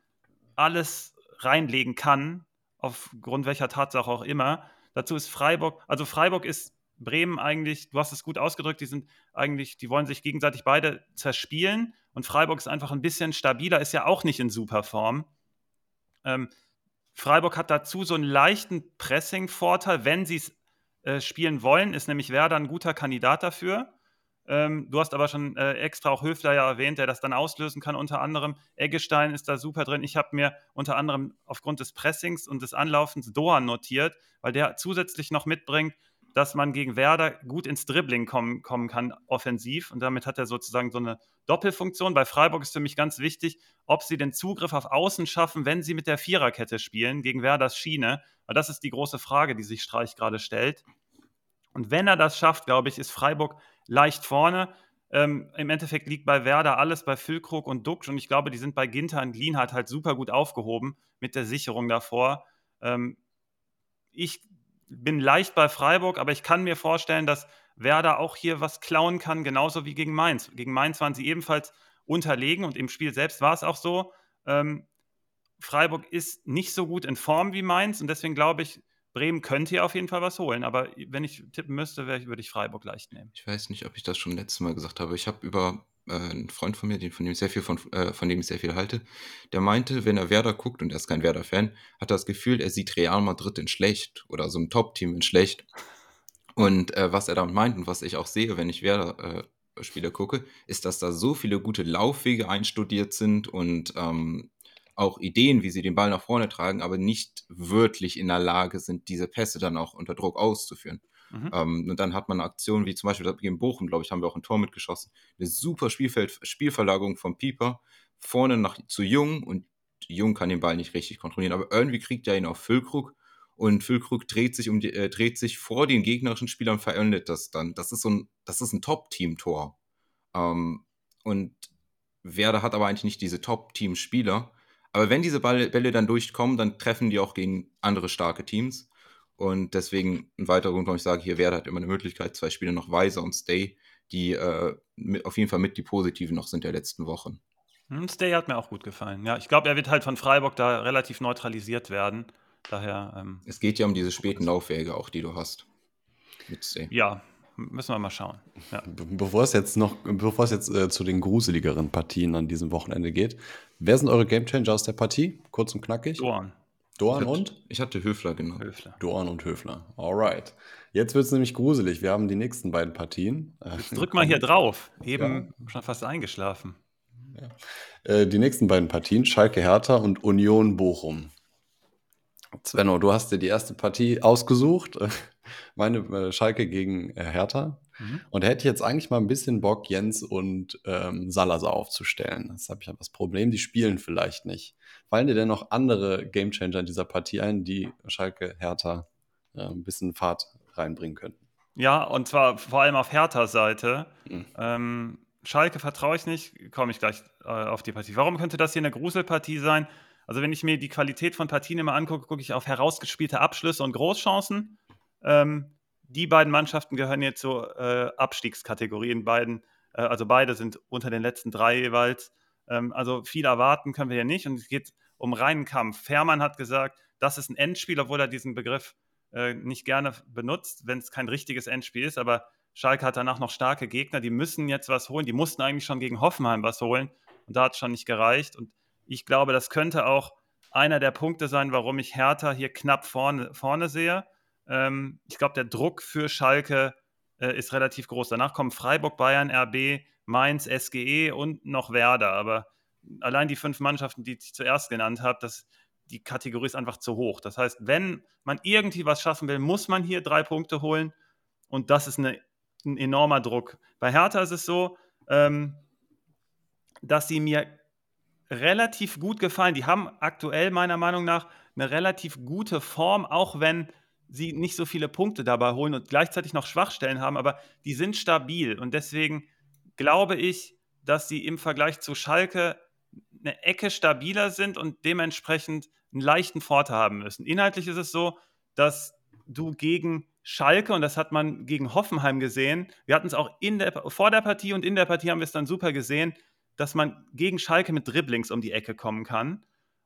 alles reinlegen kann, aufgrund welcher Tatsache auch immer. Dazu ist Freiburg, also Freiburg ist Bremen eigentlich, du hast es gut ausgedrückt, die sind eigentlich, die wollen sich gegenseitig beide zerspielen und Freiburg ist einfach ein bisschen stabiler, ist ja auch nicht in super Form. Ähm, Freiburg hat dazu so einen leichten Pressing-Vorteil, wenn sie es äh, spielen wollen, ist nämlich Werder ein guter Kandidat dafür. Ähm, du hast aber schon äh, extra auch Höfler ja erwähnt, der das dann auslösen kann, unter anderem. Eggestein ist da super drin. Ich habe mir unter anderem aufgrund des Pressings und des Anlaufens Dohan notiert, weil der zusätzlich noch mitbringt, dass man gegen Werder gut ins Dribbling kommen, kommen kann, offensiv. Und damit hat er sozusagen so eine Doppelfunktion. Bei Freiburg ist für mich ganz wichtig, ob sie den Zugriff auf Außen schaffen, wenn sie mit der Viererkette spielen, gegen Werders Schiene. Weil das ist die große Frage, die sich Streich gerade stellt. Und wenn er das schafft, glaube ich, ist Freiburg leicht vorne. Ähm, Im Endeffekt liegt bei Werder alles bei Füllkrug und Duxch und ich glaube, die sind bei Ginter und Lienhardt halt super gut aufgehoben mit der Sicherung davor. Ähm, ich bin leicht bei Freiburg, aber ich kann mir vorstellen, dass Werder auch hier was klauen kann, genauso wie gegen Mainz. Gegen Mainz waren sie ebenfalls unterlegen und im Spiel selbst war es auch so. Ähm, Freiburg ist nicht so gut in Form wie Mainz und deswegen glaube ich, Bremen könnte hier auf jeden Fall was holen, aber wenn ich tippen müsste, würde ich Freiburg leicht nehmen. Ich weiß nicht, ob ich das schon letztes Mal gesagt habe. Ich habe über äh, einen Freund von mir, den, von, dem sehr viel von, äh, von dem ich sehr viel halte, der meinte, wenn er Werder guckt, und er ist kein Werder-Fan, hat er das Gefühl, er sieht Real Madrid in schlecht oder so ein Top-Team in schlecht. Und äh, was er damit meint und was ich auch sehe, wenn ich Werder-Spieler äh, gucke, ist, dass da so viele gute Laufwege einstudiert sind und ähm, auch Ideen, wie sie den Ball nach vorne tragen, aber nicht wirklich in der Lage sind, diese Pässe dann auch unter Druck auszuführen. Mhm. Ähm, und dann hat man Aktionen wie zum Beispiel gegen Bochum, glaube ich, haben wir auch ein Tor mitgeschossen. Eine super Spielfeld Spielverlagerung von Pieper vorne nach zu Jung und Jung kann den Ball nicht richtig kontrollieren, aber irgendwie kriegt er ihn auf Füllkrug und Füllkrug dreht sich um die, äh, dreht sich vor den gegnerischen Spielern, verendet das dann. Das ist so ein, das ist ein Top-Team-Tor. Ähm, und Werder hat aber eigentlich nicht diese Top-Team-Spieler. Aber wenn diese Bälle dann durchkommen, dann treffen die auch gegen andere starke Teams. Und deswegen ein weiterer Grund, warum ich sage, hier Werder hat immer eine Möglichkeit, zwei Spiele noch Weiser und Stay, die äh, mit, auf jeden Fall mit die positiven noch sind der letzten Wochen. Hm, Stay hat mir auch gut gefallen. Ja, ich glaube, er wird halt von Freiburg da relativ neutralisiert werden. Daher. Ähm, es geht ja um diese späten Laufwege auch, die du hast. Mit Stay. Ja, müssen wir mal schauen. Ja. Bevor es jetzt noch, bevor es jetzt äh, zu den gruseligeren Partien an diesem Wochenende geht, wer sind eure Gamechanger aus der Partie? Kurz und knackig. Dorn. Dorn und? Ich hatte Höfler genau. Höfler. Dorn und Höfler. Alright. Jetzt wird es nämlich gruselig. Wir haben die nächsten beiden Partien. Jetzt drück mal hier drauf. Eben ja. schon fast eingeschlafen. Ja. Äh, die nächsten beiden Partien: Schalke Hertha und Union Bochum. Svenno, du hast dir die erste Partie ausgesucht. Meine äh, Schalke gegen äh, Hertha. Mhm. Und da hätte ich jetzt eigentlich mal ein bisschen Bock, Jens und ähm, Salazar aufzustellen. Das habe ich aber das Problem, die spielen vielleicht nicht. Fallen dir denn noch andere Gamechanger in dieser Partie ein, die Schalke Hertha äh, ein bisschen Fahrt reinbringen könnten? Ja, und zwar vor allem auf Herthas Seite. Mhm. Ähm, Schalke vertraue ich nicht, komme ich gleich äh, auf die Partie. Warum könnte das hier eine Gruselpartie sein? Also, wenn ich mir die Qualität von Partien immer angucke, gucke ich auf herausgespielte Abschlüsse und Großchancen. Ähm, die beiden Mannschaften gehören jetzt zur äh, Abstiegskategorien. Beiden, äh, also beide sind unter den letzten drei jeweils. Ähm, also viel erwarten können wir hier nicht. Und es geht um reinen Kampf. Fährmann hat gesagt, das ist ein Endspiel, obwohl er diesen Begriff äh, nicht gerne benutzt, wenn es kein richtiges Endspiel ist. Aber Schalke hat danach noch starke Gegner, die müssen jetzt was holen. Die mussten eigentlich schon gegen Hoffenheim was holen. Und da hat es schon nicht gereicht. Und ich glaube, das könnte auch einer der Punkte sein, warum ich Hertha hier knapp vorne, vorne sehe. Ähm, ich glaube, der Druck für Schalke äh, ist relativ groß. Danach kommen Freiburg, Bayern, RB, Mainz, SGE und noch Werder. Aber allein die fünf Mannschaften, die ich zuerst genannt habe, die Kategorie ist einfach zu hoch. Das heißt, wenn man irgendwie was schaffen will, muss man hier drei Punkte holen. Und das ist eine, ein enormer Druck. Bei Hertha ist es so, ähm, dass sie mir relativ gut gefallen. Die haben aktuell meiner Meinung nach eine relativ gute Form, auch wenn sie nicht so viele Punkte dabei holen und gleichzeitig noch Schwachstellen haben, aber die sind stabil und deswegen glaube ich, dass sie im Vergleich zu Schalke eine Ecke stabiler sind und dementsprechend einen leichten Vorteil haben müssen. Inhaltlich ist es so, dass du gegen Schalke, und das hat man gegen Hoffenheim gesehen, wir hatten es auch in der, vor der Partie und in der Partie haben wir es dann super gesehen, dass man gegen Schalke mit Dribblings um die Ecke kommen kann.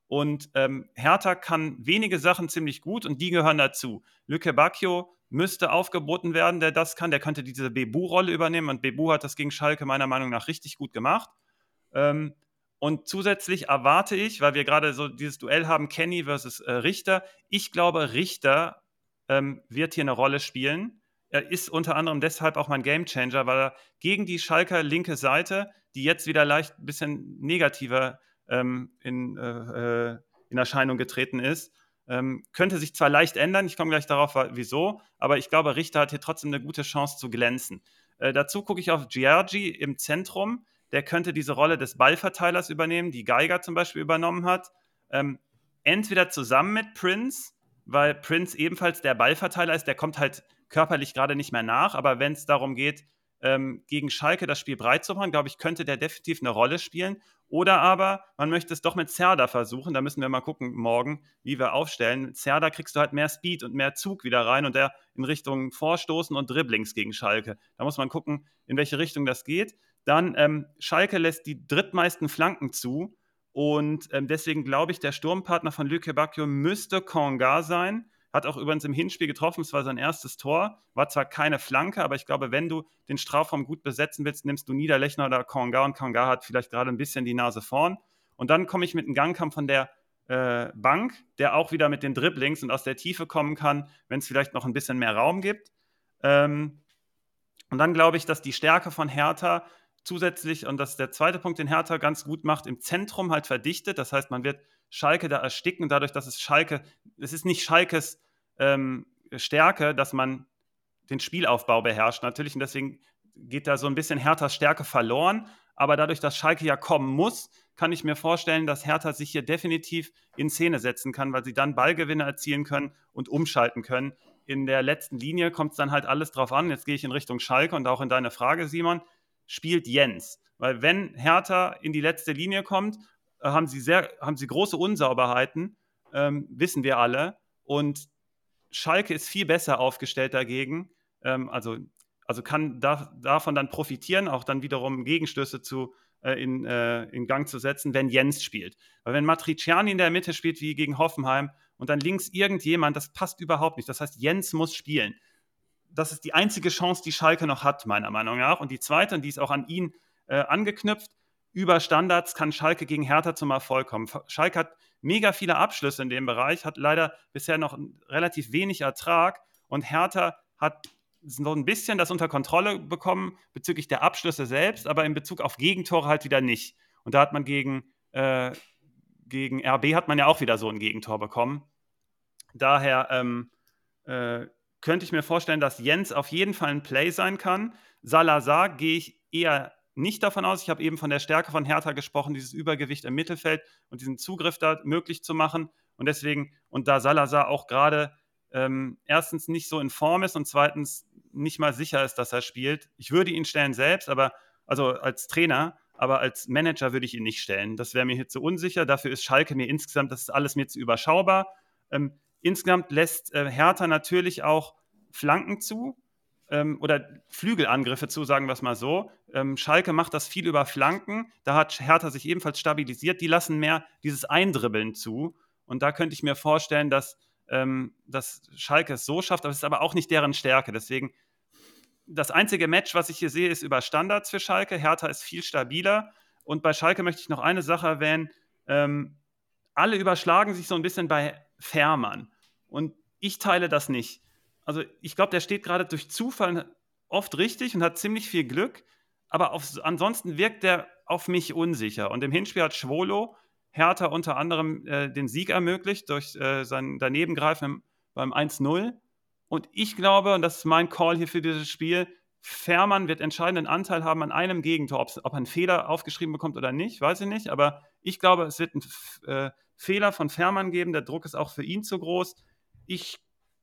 Und ähm, Hertha kann wenige Sachen ziemlich gut und die gehören dazu. Lücke Bacchio müsste aufgeboten werden, der das kann. Der könnte diese Bebu-Rolle übernehmen und Bebu hat das gegen Schalke meiner Meinung nach richtig gut gemacht. Ähm, und zusätzlich erwarte ich, weil wir gerade so dieses Duell haben, Kenny versus äh, Richter, ich glaube, Richter ähm, wird hier eine Rolle spielen. Er ist unter anderem deshalb auch mein Gamechanger, weil er gegen die Schalker linke Seite, die jetzt wieder leicht ein bisschen negativer ähm, in, äh, äh, in Erscheinung getreten ist. Ähm, könnte sich zwar leicht ändern, ich komme gleich darauf, wieso, aber ich glaube, Richter hat hier trotzdem eine gute Chance zu glänzen. Äh, dazu gucke ich auf Giorgi im Zentrum. Der könnte diese Rolle des Ballverteilers übernehmen, die Geiger zum Beispiel übernommen hat. Ähm, entweder zusammen mit Prince, weil Prince ebenfalls der Ballverteiler ist, der kommt halt körperlich gerade nicht mehr nach, aber wenn es darum geht, ähm, gegen Schalke das Spiel breit zu machen, glaube ich, könnte der definitiv eine Rolle spielen. Oder aber man möchte es doch mit Zerda versuchen. Da müssen wir mal gucken morgen, wie wir aufstellen. Zerda kriegst du halt mehr Speed und mehr Zug wieder rein und der in Richtung Vorstoßen und Dribblings gegen Schalke. Da muss man gucken, in welche Richtung das geht. Dann ähm, Schalke lässt die drittmeisten Flanken zu. Und ähm, deswegen glaube ich, der Sturmpartner von Lüke Bacchio müsste Konga sein. Hat auch übrigens im Hinspiel getroffen, es war sein erstes Tor. War zwar keine Flanke, aber ich glaube, wenn du den Strafraum gut besetzen willst, nimmst du Niederlechner oder Konga und Konga hat vielleicht gerade ein bisschen die Nase vorn. Und dann komme ich mit einem Gangkampf von der äh, Bank, der auch wieder mit den Dribblings und aus der Tiefe kommen kann, wenn es vielleicht noch ein bisschen mehr Raum gibt. Ähm, und dann glaube ich, dass die Stärke von Hertha zusätzlich, und das ist der zweite Punkt, den Hertha ganz gut macht, im Zentrum halt verdichtet. Das heißt, man wird Schalke da ersticken, dadurch, dass es Schalke, es ist nicht Schalkes ähm, Stärke, dass man den Spielaufbau beherrscht. Natürlich, und deswegen geht da so ein bisschen Herthas Stärke verloren. Aber dadurch, dass Schalke ja kommen muss, kann ich mir vorstellen, dass Hertha sich hier definitiv in Szene setzen kann, weil sie dann Ballgewinne erzielen können und umschalten können. In der letzten Linie kommt es dann halt alles drauf an. Jetzt gehe ich in Richtung Schalke und auch in deine Frage, Simon. Spielt Jens? Weil wenn Hertha in die letzte Linie kommt, haben sie, sehr, haben sie große Unsauberheiten, ähm, wissen wir alle. Und Schalke ist viel besser aufgestellt dagegen. Ähm, also, also kann da, davon dann profitieren, auch dann wiederum Gegenstöße zu, äh, in, äh, in Gang zu setzen, wenn Jens spielt. Weil wenn Matriciani in der Mitte spielt wie gegen Hoffenheim und dann links irgendjemand, das passt überhaupt nicht. Das heißt, Jens muss spielen. Das ist die einzige Chance, die Schalke noch hat, meiner Meinung nach. Und die zweite, und die ist auch an ihn äh, angeknüpft, über Standards kann Schalke gegen Hertha zum Erfolg kommen. Schalke hat mega viele Abschlüsse in dem Bereich, hat leider bisher noch relativ wenig Ertrag und Hertha hat so ein bisschen das unter Kontrolle bekommen bezüglich der Abschlüsse selbst, aber in Bezug auf Gegentore halt wieder nicht. Und da hat man gegen, äh, gegen RB hat man ja auch wieder so ein Gegentor bekommen. Daher ähm, äh, könnte ich mir vorstellen, dass Jens auf jeden Fall ein Play sein kann. Salazar gehe ich eher nicht davon aus. Ich habe eben von der Stärke von Hertha gesprochen, dieses Übergewicht im Mittelfeld und diesen Zugriff da möglich zu machen. Und deswegen, und da Salazar auch gerade ähm, erstens nicht so in Form ist und zweitens nicht mal sicher ist, dass er spielt. Ich würde ihn stellen selbst, aber also als Trainer, aber als Manager würde ich ihn nicht stellen. Das wäre mir hier zu unsicher. Dafür ist Schalke mir insgesamt, das ist alles mir zu überschaubar. Ähm, insgesamt lässt äh, Hertha natürlich auch Flanken zu ähm, oder Flügelangriffe zu, sagen wir es mal so. Ähm, Schalke macht das viel über Flanken. Da hat Hertha sich ebenfalls stabilisiert. Die lassen mehr dieses Eindribbeln zu. Und da könnte ich mir vorstellen, dass, ähm, dass Schalke es so schafft, aber es ist aber auch nicht deren Stärke. Deswegen, das einzige Match, was ich hier sehe, ist über Standards für Schalke. Hertha ist viel stabiler. Und bei Schalke möchte ich noch eine Sache erwähnen. Ähm, alle überschlagen sich so ein bisschen bei Fährmann. Und ich teile das nicht also ich glaube, der steht gerade durch Zufall oft richtig und hat ziemlich viel Glück, aber auf, ansonsten wirkt der auf mich unsicher. Und im Hinspiel hat Schwolo Hertha unter anderem äh, den Sieg ermöglicht durch äh, sein Danebengreifen beim 1-0. Und ich glaube, und das ist mein Call hier für dieses Spiel, Fährmann wird entscheidenden Anteil haben an einem Gegentor. Ob er einen Fehler aufgeschrieben bekommt oder nicht, weiß ich nicht. Aber ich glaube, es wird einen äh, Fehler von Fährmann geben. Der Druck ist auch für ihn zu groß. Ich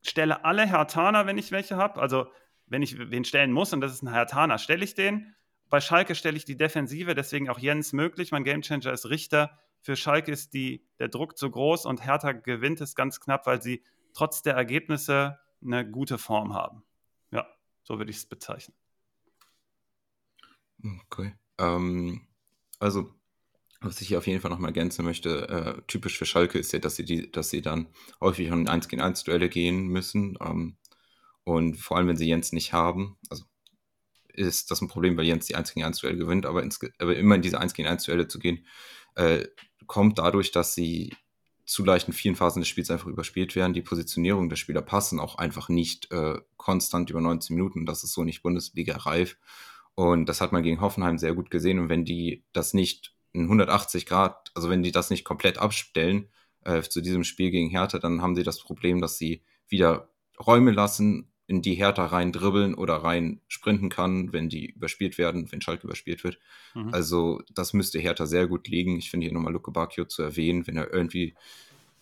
stelle alle Hertaner, wenn ich welche habe. Also, wenn ich wen stellen muss und das ist ein Hertaner, stelle ich den. Bei Schalke stelle ich die Defensive, deswegen auch Jens möglich. Mein Gamechanger ist Richter. Für Schalke ist die, der Druck zu groß und Hertha gewinnt es ganz knapp, weil sie trotz der Ergebnisse eine gute Form haben. Ja, so würde ich es bezeichnen. Okay. Ähm, also was ich hier auf jeden Fall nochmal ergänzen möchte, äh, typisch für Schalke ist ja, dass sie, die, dass sie dann häufig in 1 gegen 1 Duelle gehen müssen. Ähm, und vor allem, wenn sie Jens nicht haben, also ist das ein Problem, weil Jens die 1 gegen 1 Duelle gewinnt, aber, ins, aber immer in diese 1 gegen 1 Duelle zu gehen, äh, kommt dadurch, dass sie zu leicht in vielen Phasen des Spiels einfach überspielt werden. Die Positionierung der Spieler passen auch einfach nicht äh, konstant über 19 Minuten. Das ist so nicht Bundesliga-reif. Und das hat man gegen Hoffenheim sehr gut gesehen. Und wenn die das nicht in 180 Grad, also wenn die das nicht komplett abstellen äh, zu diesem Spiel gegen Hertha, dann haben sie das Problem, dass sie wieder Räume lassen, in die Hertha rein dribbeln oder rein sprinten kann, wenn die überspielt werden, wenn Schalke überspielt wird. Mhm. Also das müsste Hertha sehr gut liegen. Ich finde hier nochmal Luke Bacchio zu erwähnen, wenn er irgendwie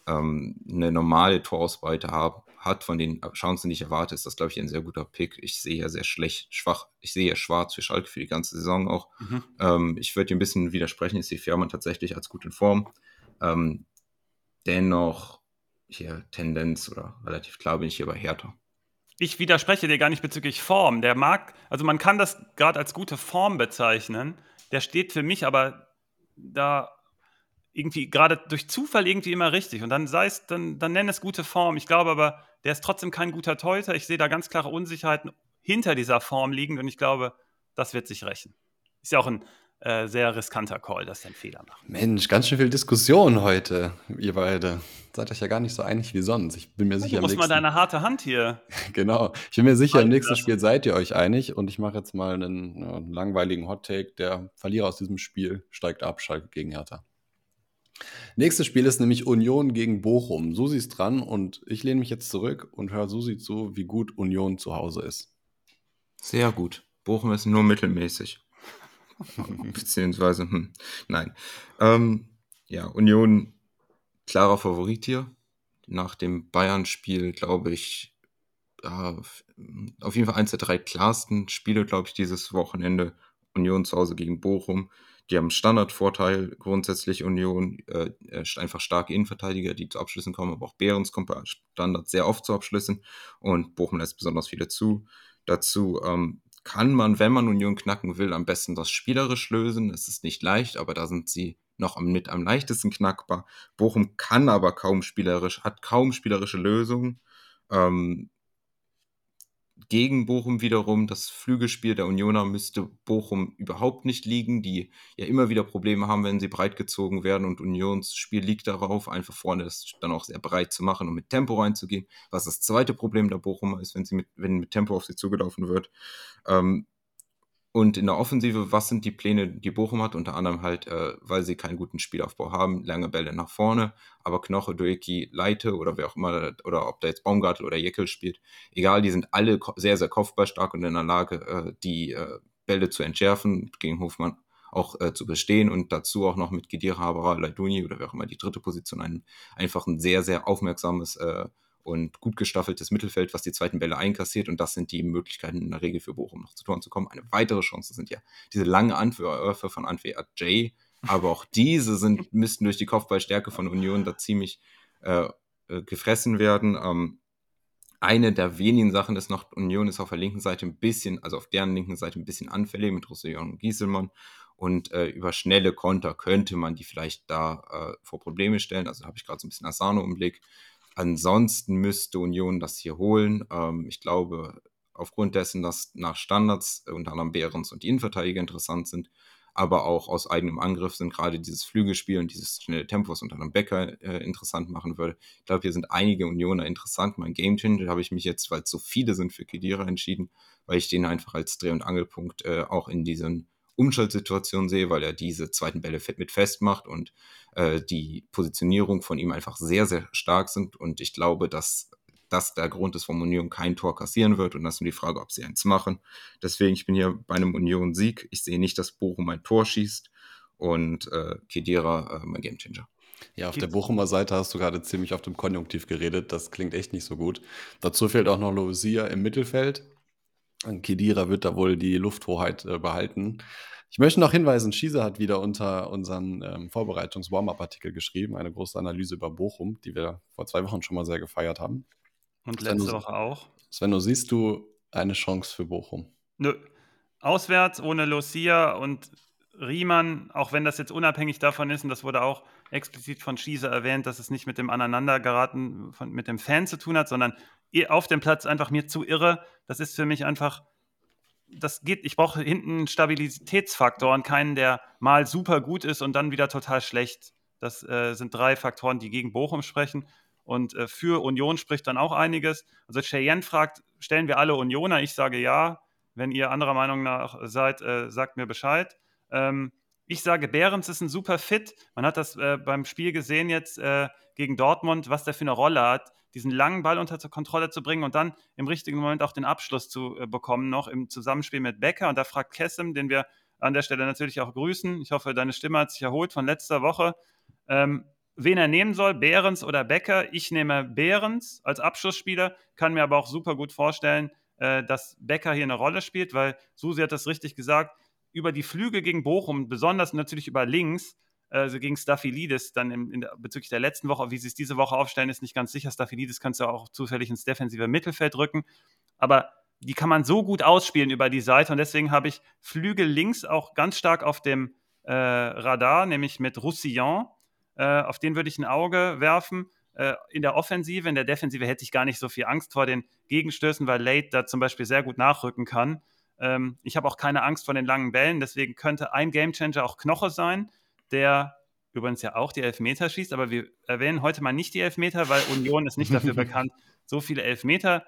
ähm, eine normale Torausbeute haben, hat, von den Chancen, die ich erwarte, ist das, glaube ich, ein sehr guter Pick. Ich sehe ja sehr schlecht, schwach, ich sehe ja schwarz für Schalke für die ganze Saison auch. Mhm. Ähm, ich würde dir ein bisschen widersprechen, ich sehe Fährmann tatsächlich als gut in Form. Ähm, dennoch hier Tendenz oder relativ klar bin ich hier bei Hertha. Ich widerspreche dir gar nicht bezüglich Form. Der mag, also man kann das gerade als gute Form bezeichnen. Der steht für mich aber da irgendwie gerade durch Zufall irgendwie immer richtig. Und dann sei es, dann, dann nenn es gute Form. Ich glaube aber, der ist trotzdem kein guter Teuter. Ich sehe da ganz klare Unsicherheiten hinter dieser Form liegen und ich glaube, das wird sich rächen. Ist ja auch ein äh, sehr riskanter Call, dass er einen Fehler macht. Mensch, ganz schön viel Diskussion heute, ihr beide. Seid euch ja gar nicht so einig wie sonst. Ich bin mir sicher. Du musst nächsten... mal deine harte Hand hier. genau. Ich bin mir sicher, im nächsten Spiel seid ihr euch einig und ich mache jetzt mal einen, einen langweiligen Hot Take. Der Verlierer aus diesem Spiel steigt ab, Schalke gegen Hertha. Nächstes Spiel ist nämlich Union gegen Bochum. Susi ist dran und ich lehne mich jetzt zurück und höre Susi zu, wie gut Union zu Hause ist. Sehr gut. Bochum ist nur mittelmäßig. Beziehungsweise, hm, nein. Ähm, ja, Union klarer Favorit hier. Nach dem Bayern-Spiel, glaube ich, ja, auf jeden Fall eins der drei klarsten Spiele, glaube ich, dieses Wochenende. Union zu Hause gegen Bochum. Die haben Standardvorteil, grundsätzlich Union, äh, äh, einfach starke Innenverteidiger, die zu Abschlüssen kommen, aber auch Behrens kommt bei Standard sehr oft zu Abschlüssen und Bochum lässt besonders viele zu. Dazu ähm, kann man, wenn man Union knacken will, am besten das spielerisch lösen. Es ist nicht leicht, aber da sind sie noch am, mit am leichtesten knackbar. Bochum kann aber kaum spielerisch, hat kaum spielerische Lösungen. Ähm, gegen Bochum wiederum, das Flügelspiel der Unioner müsste Bochum überhaupt nicht liegen, die ja immer wieder Probleme haben, wenn sie breit gezogen werden und Unions Spiel liegt darauf, einfach vorne das dann auch sehr breit zu machen und mit Tempo reinzugehen. Was das zweite Problem der Bochumer ist, wenn sie mit, wenn mit Tempo auf sie zugelaufen wird. Ähm, und in der Offensive, was sind die Pläne, die Bochum hat? Unter anderem halt, äh, weil sie keinen guten Spielaufbau haben, lange Bälle nach vorne, aber Knoche, Dueki, Leite oder wer auch immer, oder ob da jetzt Baumgartel oder Jeckel spielt, egal, die sind alle sehr, sehr kopfballstark und in der Lage, äh, die äh, Bälle zu entschärfen, gegen Hofmann auch äh, zu bestehen und dazu auch noch mit Gedir Haberer, Leiduni oder wer auch immer die dritte Position ein, einfach ein sehr, sehr aufmerksames äh, und gut gestaffeltes Mittelfeld, was die zweiten Bälle einkassiert. Und das sind die Möglichkeiten in der Regel für Bochum noch zu Toren zu kommen. Eine weitere Chance sind ja diese langen Anwürfe von Antwe Jay. Aber auch diese sind, müssten durch die Kopfballstärke von Union da ziemlich äh, äh, gefressen werden. Ähm, eine der wenigen Sachen ist noch, Union ist auf der linken Seite ein bisschen, also auf deren linken Seite ein bisschen anfällig mit Roussillon und Gieselmann. Und äh, über schnelle Konter könnte man die vielleicht da äh, vor Probleme stellen. Also habe ich gerade so ein bisschen Asano im Blick. Ansonsten müsste Union das hier holen. Ähm, ich glaube, aufgrund dessen, dass nach Standards äh, unter anderem Behrens und die Innenverteidiger interessant sind, aber auch aus eigenem Angriff sind gerade dieses Flügelspiel und dieses schnelle Tempo, was unter anderem Becker äh, interessant machen würde. Ich glaube, hier sind einige Unioner interessant. Mein Game Changer habe ich mich jetzt, weil es so viele sind, für Kedira entschieden, weil ich den einfach als Dreh- und Angelpunkt äh, auch in diesen Umschaltsituation sehe, weil er diese zweiten Bälle mit festmacht und äh, die Positionierung von ihm einfach sehr, sehr stark sind. Und ich glaube, dass das der Grund ist, warum Union kein Tor kassieren wird. Und das ist nur die Frage, ob sie eins machen. Deswegen, ich bin hier bei einem Union-Sieg. Ich sehe nicht, dass Bochum ein Tor schießt und äh, Kedira äh, mein Gamechanger. Ja, auf der Bochumer Seite hast du gerade ziemlich auf dem Konjunktiv geredet. Das klingt echt nicht so gut. Dazu fehlt auch noch Lucia im Mittelfeld. Kedira wird da wohl die Lufthoheit äh, behalten. Ich möchte noch hinweisen, Schiese hat wieder unter unseren ähm, Vorbereitungs-Warm-Up-Artikel geschrieben, eine große Analyse über Bochum, die wir vor zwei Wochen schon mal sehr gefeiert haben. Und letzte Sven, Woche auch. Sven, siehst du eine Chance für Bochum? Nö. Auswärts ohne Lucia und Riemann, auch wenn das jetzt unabhängig davon ist, und das wurde auch explizit von Schiese erwähnt, dass es nicht mit dem Aneinandergeraten von, mit dem Fan zu tun hat, sondern auf dem Platz einfach mir zu irre. Das ist für mich einfach, das geht, ich brauche hinten einen Stabilitätsfaktor und keinen, der mal super gut ist und dann wieder total schlecht. Das äh, sind drei Faktoren, die gegen Bochum sprechen. Und äh, für Union spricht dann auch einiges. Also Cheyenne fragt, stellen wir alle Unioner? Ich sage ja. Wenn ihr anderer Meinung nach seid, äh, sagt mir Bescheid. Ähm, ich sage, Behrens ist ein super Fit. Man hat das äh, beim Spiel gesehen jetzt äh, gegen Dortmund, was der für eine Rolle hat, diesen langen Ball unter Kontrolle zu bringen und dann im richtigen Moment auch den Abschluss zu äh, bekommen, noch im Zusammenspiel mit Becker. Und da fragt Kessem, den wir an der Stelle natürlich auch grüßen. Ich hoffe, deine Stimme hat sich erholt von letzter Woche. Ähm, wen er nehmen soll, Behrens oder Becker. Ich nehme Behrens als Abschlussspieler, kann mir aber auch super gut vorstellen, äh, dass Becker hier eine Rolle spielt, weil Susi hat das richtig gesagt über die Flügel gegen Bochum, besonders natürlich über links, also gegen Staphylidis, dann in, in bezüglich der letzten Woche, wie sie es diese Woche aufstellen, ist nicht ganz sicher. Staphylidis kannst du auch zufällig ins defensive Mittelfeld rücken. Aber die kann man so gut ausspielen über die Seite und deswegen habe ich Flügel links auch ganz stark auf dem äh, Radar, nämlich mit Roussillon. Äh, auf den würde ich ein Auge werfen. Äh, in der Offensive, in der Defensive hätte ich gar nicht so viel Angst vor den Gegenstößen, weil Late da zum Beispiel sehr gut nachrücken kann. Ähm, ich habe auch keine Angst vor den langen Bällen, deswegen könnte ein Gamechanger auch Knoche sein, der übrigens ja auch die Elfmeter schießt, aber wir erwähnen heute mal nicht die Elfmeter, weil Union ist nicht dafür bekannt, so viele Elfmeter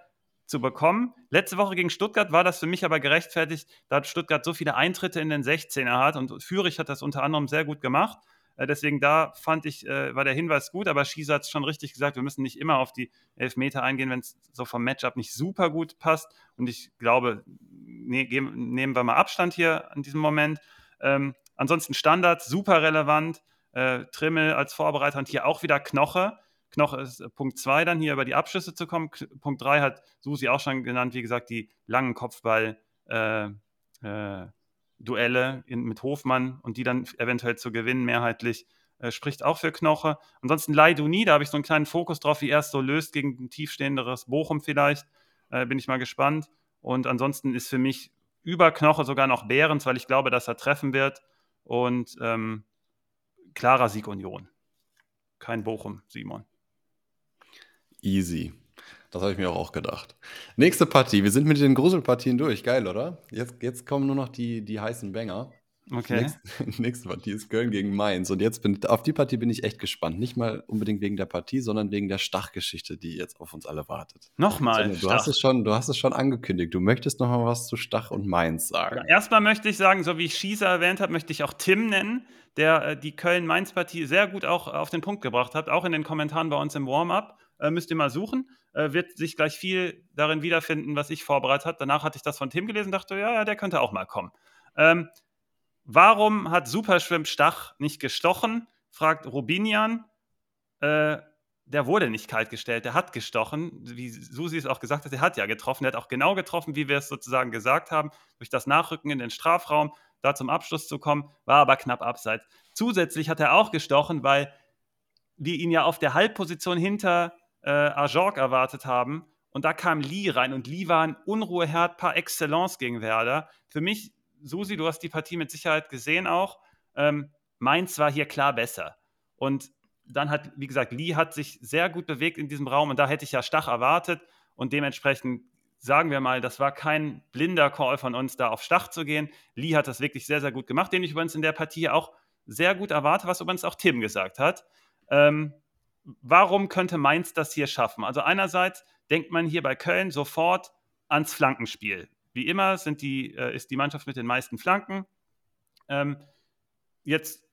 zu bekommen. Letzte Woche gegen Stuttgart war das für mich aber gerechtfertigt, da Stuttgart so viele Eintritte in den 16er hat und Fürich hat das unter anderem sehr gut gemacht. Äh, deswegen da fand ich, äh, war der Hinweis gut, aber Schießer hat es schon richtig gesagt, wir müssen nicht immer auf die Elfmeter eingehen, wenn es so vom Matchup nicht super gut passt. Und ich glaube, ne, nehmen wir mal Abstand hier an diesem Moment. Ähm, ansonsten Standards, super relevant. Äh, Trimmel als Vorbereiter und hier auch wieder Knoche. Knoche ist äh, Punkt 2 dann hier über die Abschlüsse zu kommen. K Punkt 3 hat Susi auch schon genannt, wie gesagt, die langen Kopfball. Äh, äh, Duelle in, mit Hofmann und die dann eventuell zu gewinnen, mehrheitlich, äh, spricht auch für Knoche. Ansonsten Leiduni, da habe ich so einen kleinen Fokus drauf, wie er es so löst gegen ein tiefstehenderes Bochum vielleicht. Äh, bin ich mal gespannt. Und ansonsten ist für mich über Knoche sogar noch Behrens, weil ich glaube, dass er treffen wird. Und ähm, klarer Sieg Union. Kein Bochum, Simon. Easy. Das habe ich mir auch gedacht. Nächste Partie. Wir sind mit den Gruselpartien durch. Geil, oder? Jetzt, jetzt kommen nur noch die, die heißen Banger. Okay. Nächste, nächste Partie ist Köln gegen Mainz. Und jetzt bin auf die Partie bin ich echt gespannt. Nicht mal unbedingt wegen der Partie, sondern wegen der Stachgeschichte, die jetzt auf uns alle wartet. Nochmal. du, hast es schon, du hast es schon angekündigt. Du möchtest noch mal was zu Stach und Mainz sagen. Ja, erstmal möchte ich sagen, so wie ich Schießer erwähnt habe, möchte ich auch Tim nennen, der äh, die Köln-Mainz-Partie sehr gut auch auf den Punkt gebracht hat. Auch in den Kommentaren bei uns im Warm-up. Äh, müsst ihr mal suchen. Äh, wird sich gleich viel darin wiederfinden, was ich vorbereitet habe. Danach hatte ich das von Tim gelesen und dachte, ja, ja, der könnte auch mal kommen. Ähm, Warum hat Superschwimp Stach nicht gestochen? fragt Rubinian. Äh, der wurde nicht kalt gestellt, der hat gestochen, wie Susi es auch gesagt hat, er hat ja getroffen, er hat auch genau getroffen, wie wir es sozusagen gesagt haben, durch das Nachrücken in den Strafraum, da zum Abschluss zu kommen, war aber knapp abseits. Zusätzlich hat er auch gestochen, weil wir ihn ja auf der Halbposition hinter äh, Ajorg erwartet haben und da kam Lee rein und Lee war ein Unruheherd par excellence gegen Werder. Für mich Susi, du hast die Partie mit Sicherheit gesehen auch. Ähm, Mainz war hier klar besser. Und dann hat, wie gesagt, Lee hat sich sehr gut bewegt in diesem Raum und da hätte ich ja Stach erwartet und dementsprechend sagen wir mal, das war kein blinder Call von uns, da auf Stach zu gehen. Lee hat das wirklich sehr, sehr gut gemacht, den ich übrigens in der Partie auch sehr gut erwarte, was übrigens auch Tim gesagt hat. Ähm, warum könnte Mainz das hier schaffen? Also einerseits denkt man hier bei Köln sofort ans Flankenspiel. Wie immer sind die, äh, ist die Mannschaft mit den meisten Flanken. Ähm, jetzt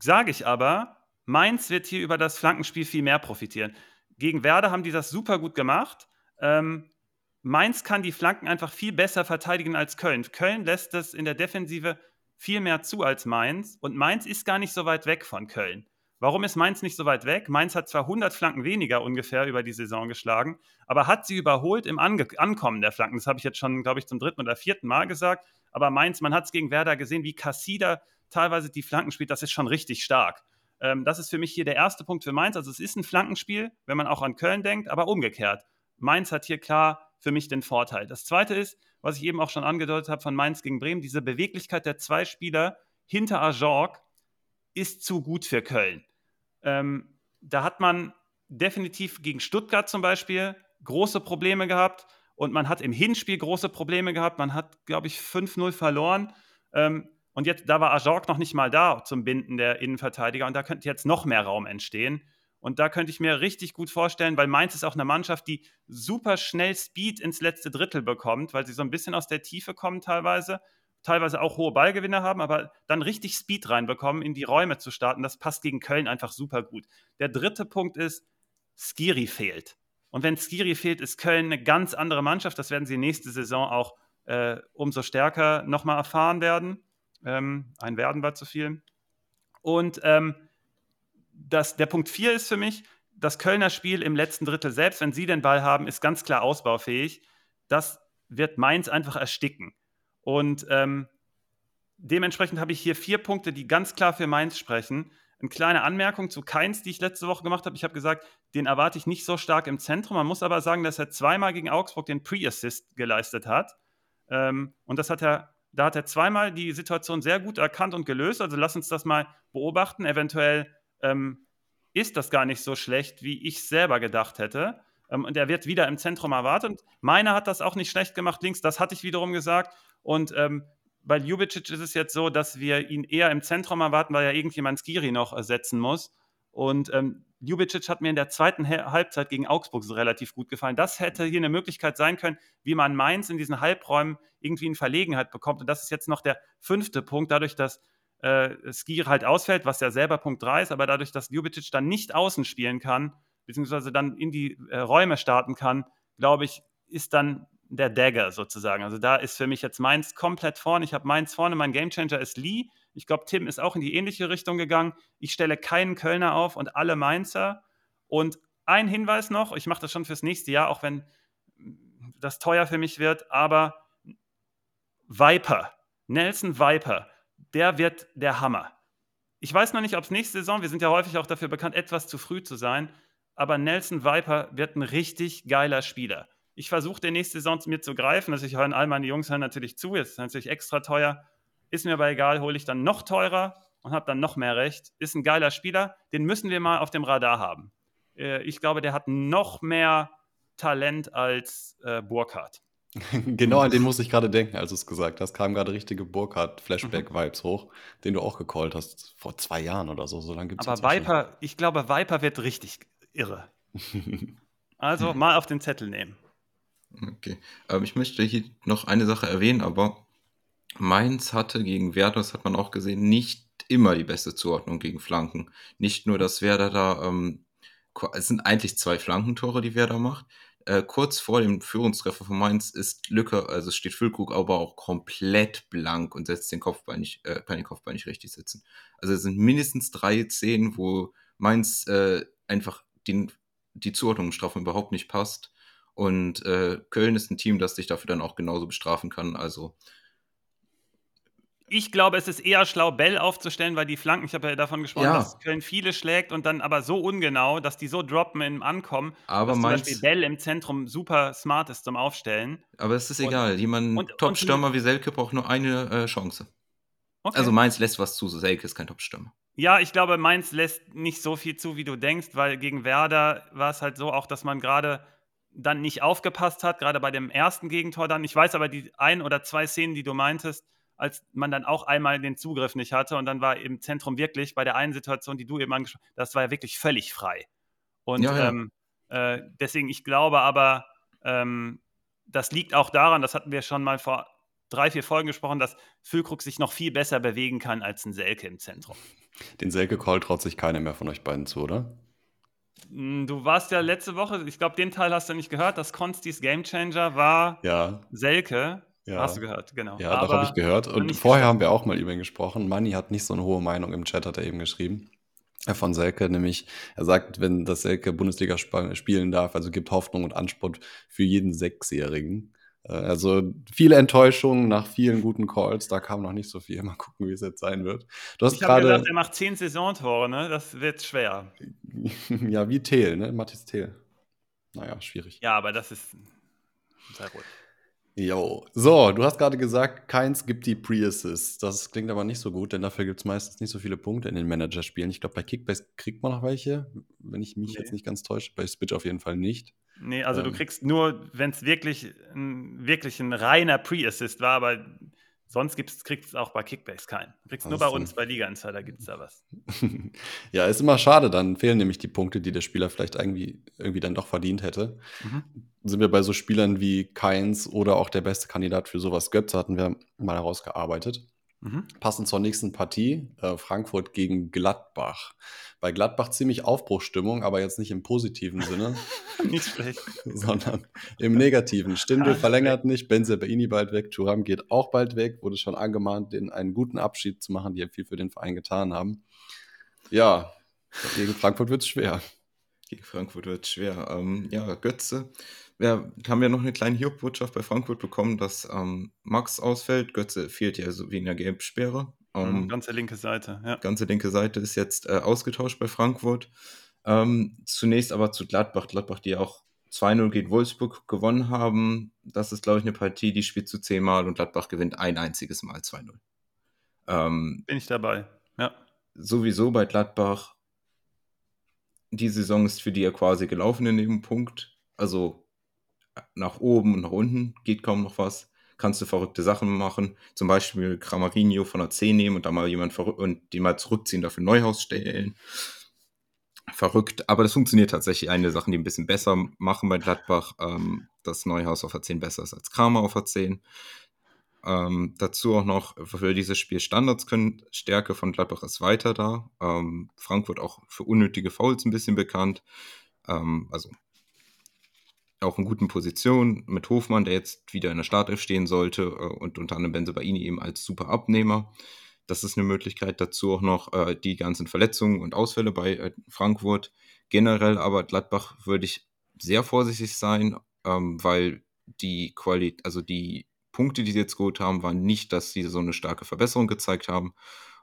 sage ich aber, Mainz wird hier über das Flankenspiel viel mehr profitieren. Gegen Werder haben die das super gut gemacht. Ähm, Mainz kann die Flanken einfach viel besser verteidigen als Köln. Köln lässt das in der Defensive viel mehr zu als Mainz und Mainz ist gar nicht so weit weg von Köln. Warum ist Mainz nicht so weit weg? Mainz hat zwar 100 Flanken weniger ungefähr über die Saison geschlagen, aber hat sie überholt im Ange Ankommen der Flanken. Das habe ich jetzt schon, glaube ich, zum dritten oder vierten Mal gesagt. Aber Mainz, man hat es gegen Werder gesehen, wie Cassida teilweise die Flanken spielt. Das ist schon richtig stark. Ähm, das ist für mich hier der erste Punkt für Mainz. Also es ist ein Flankenspiel, wenn man auch an Köln denkt, aber umgekehrt. Mainz hat hier klar für mich den Vorteil. Das zweite ist, was ich eben auch schon angedeutet habe von Mainz gegen Bremen, diese Beweglichkeit der zwei Spieler hinter Ajorg ist zu gut für Köln. Ähm, da hat man definitiv gegen Stuttgart zum Beispiel große Probleme gehabt und man hat im Hinspiel große Probleme gehabt. Man hat, glaube ich, 5-0 verloren. Ähm, und jetzt, da war Ajorg noch nicht mal da zum Binden der Innenverteidiger und da könnte jetzt noch mehr Raum entstehen. Und da könnte ich mir richtig gut vorstellen, weil Mainz ist auch eine Mannschaft, die super schnell Speed ins letzte Drittel bekommt, weil sie so ein bisschen aus der Tiefe kommen teilweise teilweise auch hohe Ballgewinne haben, aber dann richtig Speed reinbekommen, in die Räume zu starten, das passt gegen Köln einfach super gut. Der dritte Punkt ist, Skiri fehlt. Und wenn Skiri fehlt, ist Köln eine ganz andere Mannschaft. Das werden sie nächste Saison auch äh, umso stärker nochmal erfahren werden. Ähm, ein Werden war zu viel. Und ähm, das, der Punkt 4 ist für mich, das Kölner Spiel im letzten Drittel, selbst wenn sie den Ball haben, ist ganz klar ausbaufähig. Das wird Mainz einfach ersticken. Und ähm, dementsprechend habe ich hier vier Punkte, die ganz klar für Mainz sprechen. Eine kleine Anmerkung zu Keins, die ich letzte Woche gemacht habe. Ich habe gesagt, den erwarte ich nicht so stark im Zentrum. Man muss aber sagen, dass er zweimal gegen Augsburg den Pre-Assist geleistet hat. Ähm, und das hat er, da hat er zweimal die Situation sehr gut erkannt und gelöst. Also lass uns das mal beobachten. Eventuell ähm, ist das gar nicht so schlecht, wie ich selber gedacht hätte. Ähm, und er wird wieder im Zentrum erwartet. Meiner hat das auch nicht schlecht gemacht links. Das hatte ich wiederum gesagt. Und ähm, bei Ljubicic ist es jetzt so, dass wir ihn eher im Zentrum erwarten, weil ja irgendjemand Skiri noch ersetzen muss. Und ähm, Ljubicic hat mir in der zweiten Halbzeit gegen Augsburg so relativ gut gefallen. Das hätte hier eine Möglichkeit sein können, wie man Mainz in diesen Halbräumen irgendwie in Verlegenheit bekommt. Und das ist jetzt noch der fünfte Punkt, dadurch, dass äh, Skiri halt ausfällt, was ja selber Punkt 3 ist, aber dadurch, dass Ljubicic dann nicht außen spielen kann, beziehungsweise dann in die äh, Räume starten kann, glaube ich, ist dann der Dagger sozusagen. Also da ist für mich jetzt Mainz komplett vorne. Ich habe Mainz vorne, mein Gamechanger ist Lee. Ich glaube, Tim ist auch in die ähnliche Richtung gegangen. Ich stelle keinen Kölner auf und alle Mainzer. Und ein Hinweis noch, ich mache das schon fürs nächste Jahr, auch wenn das teuer für mich wird, aber Viper, Nelson Viper, der wird der Hammer. Ich weiß noch nicht, ob es nächste Saison, wir sind ja häufig auch dafür bekannt, etwas zu früh zu sein, aber Nelson Viper wird ein richtig geiler Spieler. Ich versuche der nächste Saison mir zu greifen, also ich höre all meine Jungs hören natürlich zu, jetzt ist natürlich extra teuer, ist mir aber egal, hole ich dann noch teurer und habe dann noch mehr Recht. Ist ein geiler Spieler, den müssen wir mal auf dem Radar haben. Äh, ich glaube, der hat noch mehr Talent als äh, Burkhardt. genau an den muss ich gerade denken, als du es gesagt hast. Kamen gerade richtige Burkhardt-Flashback-Vibes hoch, den du auch gecallt hast vor zwei Jahren oder so. So lange gibt's Aber Viper, ich glaube, Viper wird richtig irre. also mal auf den Zettel nehmen. Okay. Ähm, ich möchte hier noch eine Sache erwähnen, aber Mainz hatte gegen Werder, das hat man auch gesehen, nicht immer die beste Zuordnung gegen Flanken. Nicht nur, dass Werder da, ähm, es sind eigentlich zwei Flankentore, die Werder macht. Äh, kurz vor dem Führungstreffer von Mainz ist Lücke, also steht Füllkrug aber auch komplett blank und setzt den Kopfball nicht, äh, kann den Kopfball nicht richtig setzen. Also es sind mindestens drei Szenen, wo Mainz äh, einfach den, die Zuordnung im Strafraum überhaupt nicht passt. Und äh, Köln ist ein Team, das dich dafür dann auch genauso bestrafen kann. Also ich glaube, es ist eher schlau, Bell aufzustellen, weil die Flanken, ich habe ja davon gesprochen, ja. dass Köln viele schlägt und dann aber so ungenau, dass die so droppen im Ankommen, aber dass zum Beispiel Bell im Zentrum super smart ist zum Aufstellen. Aber es ist und, egal, jemand Top-Stürmer wie Selke braucht nur eine äh, Chance. Okay. Also Mainz lässt was zu, Selke ist kein Top-Stürmer. Ja, ich glaube, Mainz lässt nicht so viel zu, wie du denkst, weil gegen Werder war es halt so auch, dass man gerade dann nicht aufgepasst hat, gerade bei dem ersten Gegentor dann. Ich weiß aber die ein oder zwei Szenen, die du meintest, als man dann auch einmal den Zugriff nicht hatte und dann war im Zentrum wirklich bei der einen Situation, die du eben angesprochen hast, das war ja wirklich völlig frei. Und ja, ja. Ähm, äh, deswegen, ich glaube aber, ähm, das liegt auch daran, das hatten wir schon mal vor drei, vier Folgen gesprochen, dass Füllkrug sich noch viel besser bewegen kann als ein Selke im Zentrum. Den Selke-Call traut sich keiner mehr von euch beiden zu, oder? Hm, du warst ja letzte Woche, ich glaube, den Teil hast du nicht gehört, dass Konstis Gamechanger war ja. Selke. Ja. Hast du gehört, genau. Ja, das habe ich gehört. Und vorher haben wir auch mal über ihn gesprochen. Manni hat nicht so eine hohe Meinung im Chat, hat er eben geschrieben. Von Selke, nämlich, er sagt, wenn das Selke Bundesliga spielen darf, also gibt Hoffnung und Anspruch für jeden Sechsjährigen. Äh, also viele Enttäuschungen nach vielen guten Calls, da kam noch nicht so viel. Mal gucken, wie es jetzt sein wird. Du hast ich habe gedacht, er macht zehn Saisontore, ne? Das wird schwer. ja, wie Thiel, ne? Mathis Thiel. Naja, schwierig. Ja, aber das ist sehr gut. Jo. So, du hast gerade gesagt, keins gibt die Pre-Assists. Das klingt aber nicht so gut, denn dafür gibt es meistens nicht so viele Punkte in den Manager-Spielen. Ich glaube, bei Kickbase kriegt man noch welche, wenn ich mich nee. jetzt nicht ganz täusche. Bei Spitch auf jeden Fall nicht. Nee, also ähm, du kriegst nur, wenn es wirklich, wirklich ein reiner Pre-Assist war, aber Sonst kriegst du es auch bei Kickbase keinen. Kriegst nur bei uns, bei Liga Insider gibt es da was. ja, ist immer schade, dann fehlen nämlich die Punkte, die der Spieler vielleicht irgendwie, irgendwie dann doch verdient hätte. Mhm. Sind wir bei so Spielern wie Keins oder auch der beste Kandidat für sowas Götze, hatten wir mal herausgearbeitet. Mhm. Passend zur nächsten Partie, äh, Frankfurt gegen Gladbach. Bei Gladbach ziemlich Aufbruchstimmung, aber jetzt nicht im positiven Sinne. nicht schlecht. Sondern im negativen. Stindl verlängert nicht, Benze Baini bald weg, Turam geht auch bald weg, wurde schon angemahnt, den einen guten Abschied zu machen, die ja viel für den Verein getan haben. Ja, gegen Frankfurt wird es schwer. Gegen Frankfurt wird es schwer. Ähm, ja, Götze ja, haben wir noch eine kleine Hiobbotschaft bei Frankfurt bekommen, dass ähm, Max ausfällt. Götze fehlt ja so wegen der Gelbsperre. Ähm, ganze linke Seite, ja. Ganze linke Seite ist jetzt äh, ausgetauscht bei Frankfurt. Ähm, zunächst aber zu Gladbach. Gladbach, die auch 2-0 gegen Wolfsburg gewonnen haben. Das ist, glaube ich, eine Partie, die spielt zu 10 Mal und Gladbach gewinnt ein einziges Mal 2-0. Ähm, Bin ich dabei, ja. Sowieso bei Gladbach, die Saison ist für die ja quasi gelaufen in dem Punkt. Also nach oben und nach unten geht kaum noch was. Kannst du verrückte Sachen machen, zum Beispiel Cramarinho von der 10 nehmen und da mal jemand und die mal zurückziehen, dafür Neuhaus stellen. Verrückt, aber das funktioniert tatsächlich. Eine Sache, die ein bisschen besser machen bei Gladbach, ähm, dass Neuhaus auf der 10 besser ist als Kramer auf der 10. Ähm, dazu auch noch für dieses Spiel Standards können. Stärke von Gladbach ist weiter da. Ähm, Frankfurt auch für unnötige Fouls ein bisschen bekannt. Ähm, also auch in guten Positionen mit Hofmann, der jetzt wieder in der Startelf stehen sollte äh, und unter anderem Benzebaini eben als super Abnehmer. Das ist eine Möglichkeit. Dazu auch noch äh, die ganzen Verletzungen und Ausfälle bei äh, Frankfurt. Generell aber Gladbach würde ich sehr vorsichtig sein, ähm, weil die Qualität, also die Punkte, die sie jetzt geholt haben, waren nicht, dass sie so eine starke Verbesserung gezeigt haben.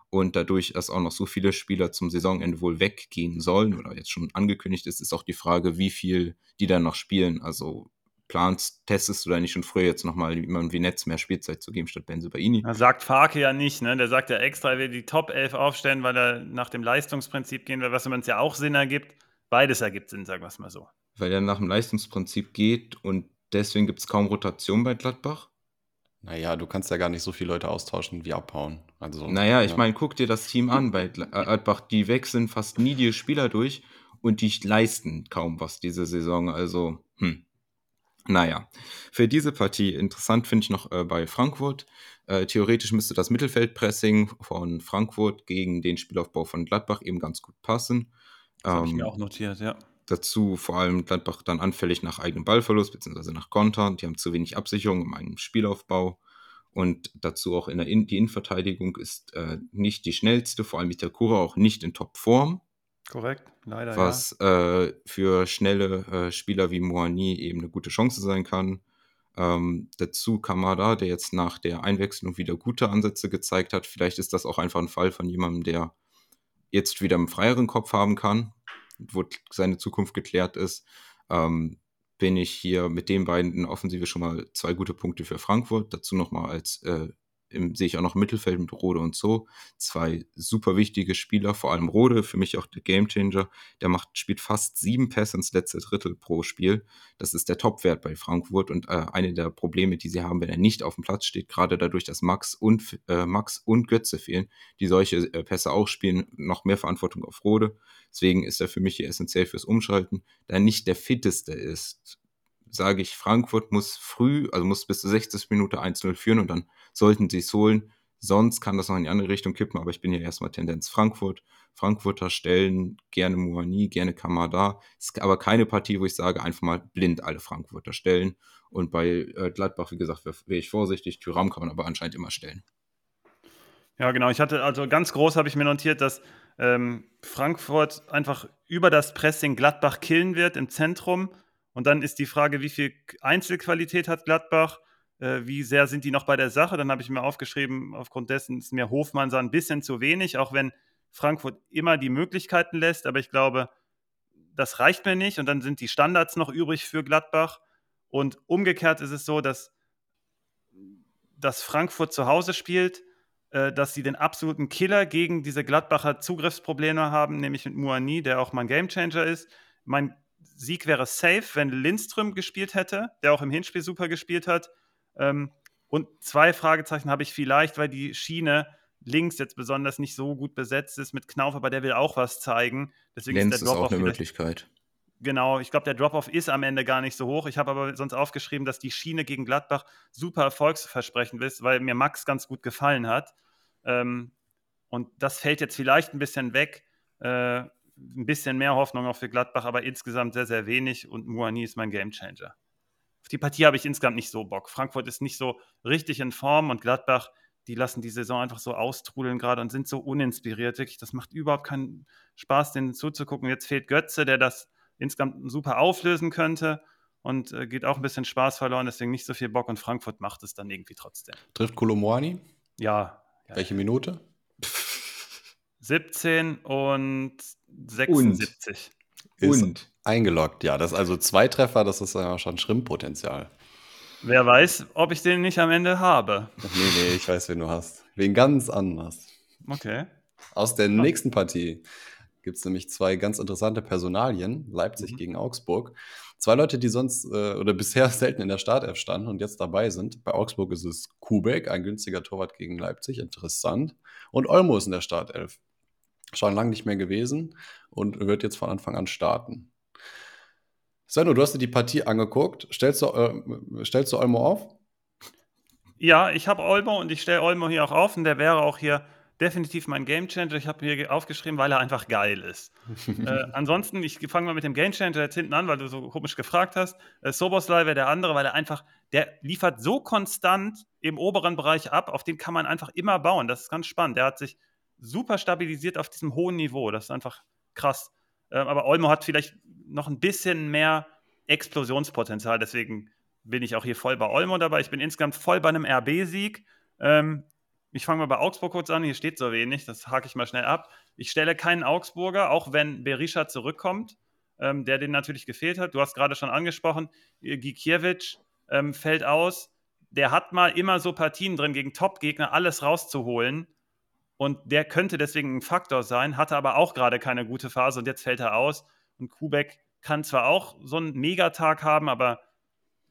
Und dadurch, dass auch noch so viele Spieler zum Saisonende wohl weggehen sollen oder jetzt schon angekündigt ist, ist auch die Frage, wie viel die dann noch spielen. Also planst, testest du da nicht schon früher jetzt nochmal jemandem wie Netz mehr Spielzeit zu geben statt Benzobaini? Sagt Farke ja nicht, ne? Der sagt ja extra, er will die Top 11 aufstellen, weil er nach dem Leistungsprinzip gehen will, was uns ja auch Sinn ergibt. Beides ergibt Sinn, sagen wir es mal so. Weil er nach dem Leistungsprinzip geht und deswegen gibt es kaum Rotation bei Gladbach? Naja, du kannst ja gar nicht so viele Leute austauschen wie abhauen. Also, naja, ich ja. meine, guck dir das Team an bei Gladbach. Die wechseln fast nie die Spieler durch und die leisten kaum was diese Saison. Also, hm. Naja, für diese Partie interessant finde ich noch äh, bei Frankfurt. Äh, theoretisch müsste das Mittelfeldpressing von Frankfurt gegen den Spielaufbau von Gladbach eben ganz gut passen. Das ähm, habe ich mir auch notiert, ja. Dazu vor allem Gladbach dann anfällig nach eigenem Ballverlust bzw. nach Kontern. Die haben zu wenig Absicherung in einem Spielaufbau. Und dazu auch in der in die Innenverteidigung ist äh, nicht die schnellste, vor allem Itakura auch nicht in Topform. Korrekt, leider. Was ja. äh, für schnelle äh, Spieler wie Moani eben eine gute Chance sein kann. Ähm, dazu Kamada, der jetzt nach der Einwechslung wieder gute Ansätze gezeigt hat. Vielleicht ist das auch einfach ein Fall von jemandem, der jetzt wieder einen freieren Kopf haben kann, wo seine Zukunft geklärt ist. Ähm, bin ich hier mit den beiden in Offensive schon mal zwei gute Punkte für Frankfurt. Dazu nochmal als äh, im, sehe ich auch noch im Mittelfeld mit Rode und so. Zwei super wichtige Spieler, vor allem Rode, für mich auch der Gamechanger. Der macht, spielt fast sieben Pässe ins letzte Drittel pro Spiel. Das ist der Topwert bei Frankfurt und äh, eine der Probleme, die sie haben, wenn er nicht auf dem Platz steht, gerade dadurch, dass Max und, äh, Max und Götze fehlen, die solche äh, Pässe auch spielen, noch mehr Verantwortung auf Rode. Deswegen ist er für mich hier essentiell fürs Umschalten. Da er nicht der fitteste ist, sage ich, Frankfurt muss früh, also muss bis zur 60. Minute 1-0 führen und dann sollten sie es holen. Sonst kann das noch in die andere Richtung kippen, aber ich bin hier erstmal Tendenz Frankfurt. Frankfurter stellen gerne Moani, gerne Kamada. Ist aber keine Partie, wo ich sage, einfach mal blind alle Frankfurter stellen. Und bei äh, Gladbach, wie gesagt, wäre ich vorsichtig. Tyram kann man aber anscheinend immer stellen. Ja, genau. Ich hatte also ganz groß habe ich mir notiert, dass ähm, Frankfurt einfach über das Pressing Gladbach killen wird im Zentrum. Und dann ist die Frage, wie viel Einzelqualität hat Gladbach? Äh, wie sehr sind die noch bei der Sache? Dann habe ich mir aufgeschrieben, aufgrund dessen ist mir Hofmann so ein bisschen zu wenig, auch wenn Frankfurt immer die Möglichkeiten lässt. Aber ich glaube, das reicht mir nicht. Und dann sind die Standards noch übrig für Gladbach. Und umgekehrt ist es so, dass, dass Frankfurt zu Hause spielt, äh, dass sie den absoluten Killer gegen diese Gladbacher Zugriffsprobleme haben, nämlich mit Muani, der auch mein Gamechanger ist. Mein Sieg wäre safe, wenn Lindström gespielt hätte, der auch im Hinspiel super gespielt hat. Ähm, und zwei Fragezeichen habe ich vielleicht, weil die Schiene links jetzt besonders nicht so gut besetzt ist mit Knauf, aber der will auch was zeigen. Deswegen Lenz ist der Drop-Off. ist auch eine Möglichkeit. Genau, ich glaube, der Drop-Off ist am Ende gar nicht so hoch. Ich habe aber sonst aufgeschrieben, dass die Schiene gegen Gladbach super erfolgsversprechend ist, weil mir Max ganz gut gefallen hat. Ähm, und das fällt jetzt vielleicht ein bisschen weg. Äh, ein bisschen mehr Hoffnung auch für Gladbach, aber insgesamt sehr, sehr wenig. Und Muani ist mein Gamechanger auf die Partie habe ich insgesamt nicht so Bock. Frankfurt ist nicht so richtig in Form und Gladbach, die lassen die Saison einfach so austrudeln gerade und sind so uninspiriert. Wirklich, das macht überhaupt keinen Spaß, denen zuzugucken. Jetzt fehlt Götze, der das insgesamt super auflösen könnte und äh, geht auch ein bisschen Spaß verloren, deswegen nicht so viel Bock und Frankfurt macht es dann irgendwie trotzdem. Trifft Kolomoani? Ja, ja. Welche Minute? 17 und 76. Und? und eingeloggt, ja. Das ist also zwei Treffer, das ist ja schon Schrimmpotenzial. Wer weiß, ob ich den nicht am Ende habe. Nee, nee, ich weiß, wen du hast. Wen ganz anders. Okay. Aus der ja. nächsten Partie gibt es nämlich zwei ganz interessante Personalien. Leipzig mhm. gegen Augsburg. Zwei Leute, die sonst äh, oder bisher selten in der Startelf standen und jetzt dabei sind. Bei Augsburg ist es Kubek, ein günstiger Torwart gegen Leipzig, interessant. Und Olmo ist in der Startelf. Schon lange nicht mehr gewesen und wird jetzt von Anfang an starten. Svenno, du hast dir die Partie angeguckt. Stellst du, äh, stellst du Olmo auf? Ja, ich habe Olmo und ich stelle Olmo hier auch auf und der wäre auch hier definitiv mein Gamechanger. Ich habe hier aufgeschrieben, weil er einfach geil ist. äh, ansonsten, ich fange mal mit dem Gamechanger jetzt hinten an, weil du so komisch gefragt hast. Äh, Soboslai wäre der andere, weil er einfach, der liefert so konstant im oberen Bereich ab, auf den kann man einfach immer bauen. Das ist ganz spannend. Der hat sich super stabilisiert auf diesem hohen Niveau. Das ist einfach krass. Äh, aber Olmo hat vielleicht noch ein bisschen mehr Explosionspotenzial, deswegen bin ich auch hier voll bei Olmo dabei. Ich bin insgesamt voll bei einem RB-Sieg. Ähm, ich fange mal bei Augsburg kurz an. Hier steht so wenig, das hake ich mal schnell ab. Ich stelle keinen Augsburger, auch wenn Berisha zurückkommt, ähm, der den natürlich gefehlt hat. Du hast gerade schon angesprochen, Gikiewicz ähm, fällt aus. Der hat mal immer so Partien drin, gegen Top-Gegner alles rauszuholen. Und der könnte deswegen ein Faktor sein, hatte aber auch gerade keine gute Phase und jetzt fällt er aus. Und Kubek kann zwar auch so einen Megatag haben, aber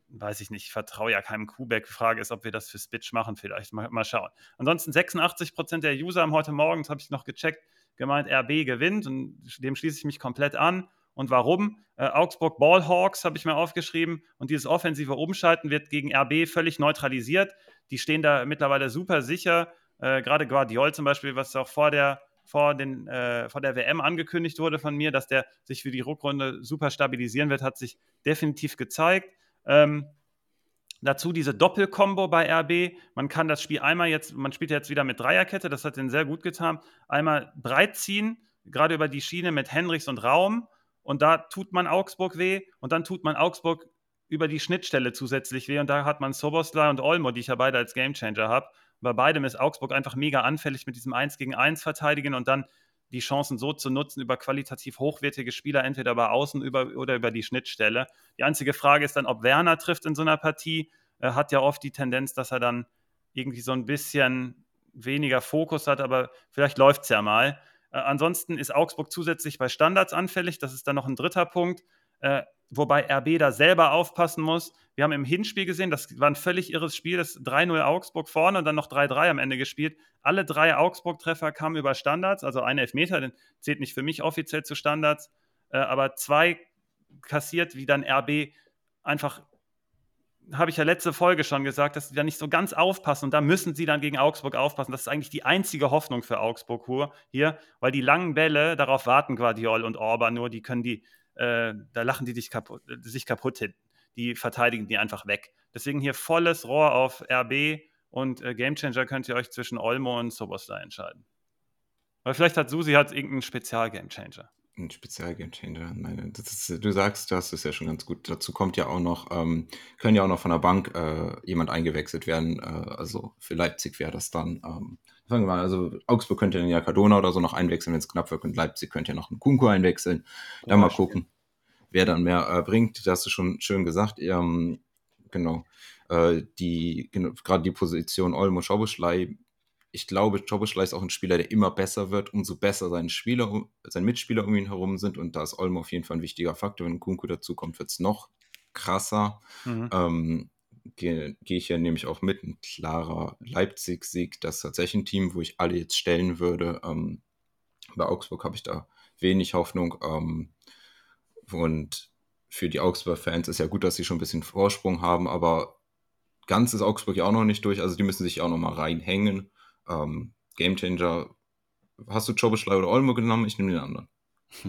weiß ich nicht, ich vertraue ja keinem Kubek. Frage ist, ob wir das für Spitch machen, vielleicht. Mal, mal schauen. Ansonsten 86% der User haben heute Morgen, das habe ich noch gecheckt, gemeint, RB gewinnt und dem schließe ich mich komplett an. Und warum? Äh, Augsburg Ballhawks habe ich mir aufgeschrieben und dieses offensive Umschalten wird gegen RB völlig neutralisiert. Die stehen da mittlerweile super sicher. Äh, Gerade Guardiol zum Beispiel, was auch vor der vor, den, äh, vor der WM angekündigt wurde von mir, dass der sich für die Rückrunde super stabilisieren wird, hat sich definitiv gezeigt. Ähm, dazu diese Doppelkombo bei RB. Man kann das Spiel einmal jetzt, man spielt jetzt wieder mit Dreierkette, das hat den sehr gut getan. Einmal breit ziehen, gerade über die Schiene mit Henrichs und Raum. Und da tut man Augsburg weh und dann tut man Augsburg über die Schnittstelle zusätzlich weh. Und da hat man Soboslai und Olmo, die ich ja beide als Gamechanger habe. Bei beidem ist Augsburg einfach mega anfällig mit diesem 1 gegen 1 verteidigen und dann die Chancen so zu nutzen über qualitativ hochwertige Spieler, entweder bei Außen über, oder über die Schnittstelle. Die einzige Frage ist dann, ob Werner trifft in so einer Partie. Er hat ja oft die Tendenz, dass er dann irgendwie so ein bisschen weniger Fokus hat, aber vielleicht läuft es ja mal. Äh, ansonsten ist Augsburg zusätzlich bei Standards anfällig. Das ist dann noch ein dritter Punkt. Äh, wobei RB da selber aufpassen muss. Wir haben im Hinspiel gesehen, das war ein völlig irres Spiel, das 3-0 Augsburg vorne und dann noch 3-3 am Ende gespielt. Alle drei Augsburg-Treffer kamen über Standards, also ein Elfmeter, den zählt nicht für mich offiziell zu Standards, äh, aber zwei kassiert, wie dann RB einfach, habe ich ja letzte Folge schon gesagt, dass sie da nicht so ganz aufpassen und da müssen sie dann gegen Augsburg aufpassen. Das ist eigentlich die einzige Hoffnung für Augsburg hier, weil die langen Bälle, darauf warten Guardiol und Orban nur, die können die äh, da lachen die dich kaputt, sich kaputt hin. Die verteidigen die einfach weg. Deswegen hier volles Rohr auf RB und äh, Gamechanger könnt ihr euch zwischen Olmo und Soboslai entscheiden. Weil vielleicht hat Susi hat irgendeinen Spezial-Gamechanger. Ein Spezial-Gamechanger. Du sagst, das ist ja schon ganz gut. Dazu kommt ja auch noch, ähm, können ja auch noch von der Bank äh, jemand eingewechselt werden. Äh, also für Leipzig wäre das dann. Ähm, fangen wir mal, also Augsburg könnte dann ja Cardona oder so noch einwechseln, wenn es knapp wird und Leipzig könnte ja noch einen Kunku einwechseln. Da mal gucken, wer dann mehr äh, bringt. Das hast du schon schön gesagt. Ähm, genau. Äh, die, genau, gerade die Position Olmo Schoboschlei, ich glaube, Schoboschlei ist auch ein Spieler, der immer besser wird, umso besser seine Spieler, seine Mitspieler um ihn herum sind und da ist Olmo auf jeden Fall ein wichtiger Faktor. Wenn Kunku dazu kommt, wird es noch krasser. Mhm. Ähm, gehe geh ich ja nämlich auch mit. Ein klarer Leipzig-Sieg, das ist tatsächlich ein Team, wo ich alle jetzt stellen würde. Ähm, bei Augsburg habe ich da wenig Hoffnung. Ähm, und für die Augsburg-Fans ist ja gut, dass sie schon ein bisschen Vorsprung haben, aber ganz ist Augsburg ja auch noch nicht durch. Also die müssen sich auch noch mal reinhängen. Ähm, Gamechanger. Hast du Chobeschlei oder Olmo genommen? Ich nehme den anderen.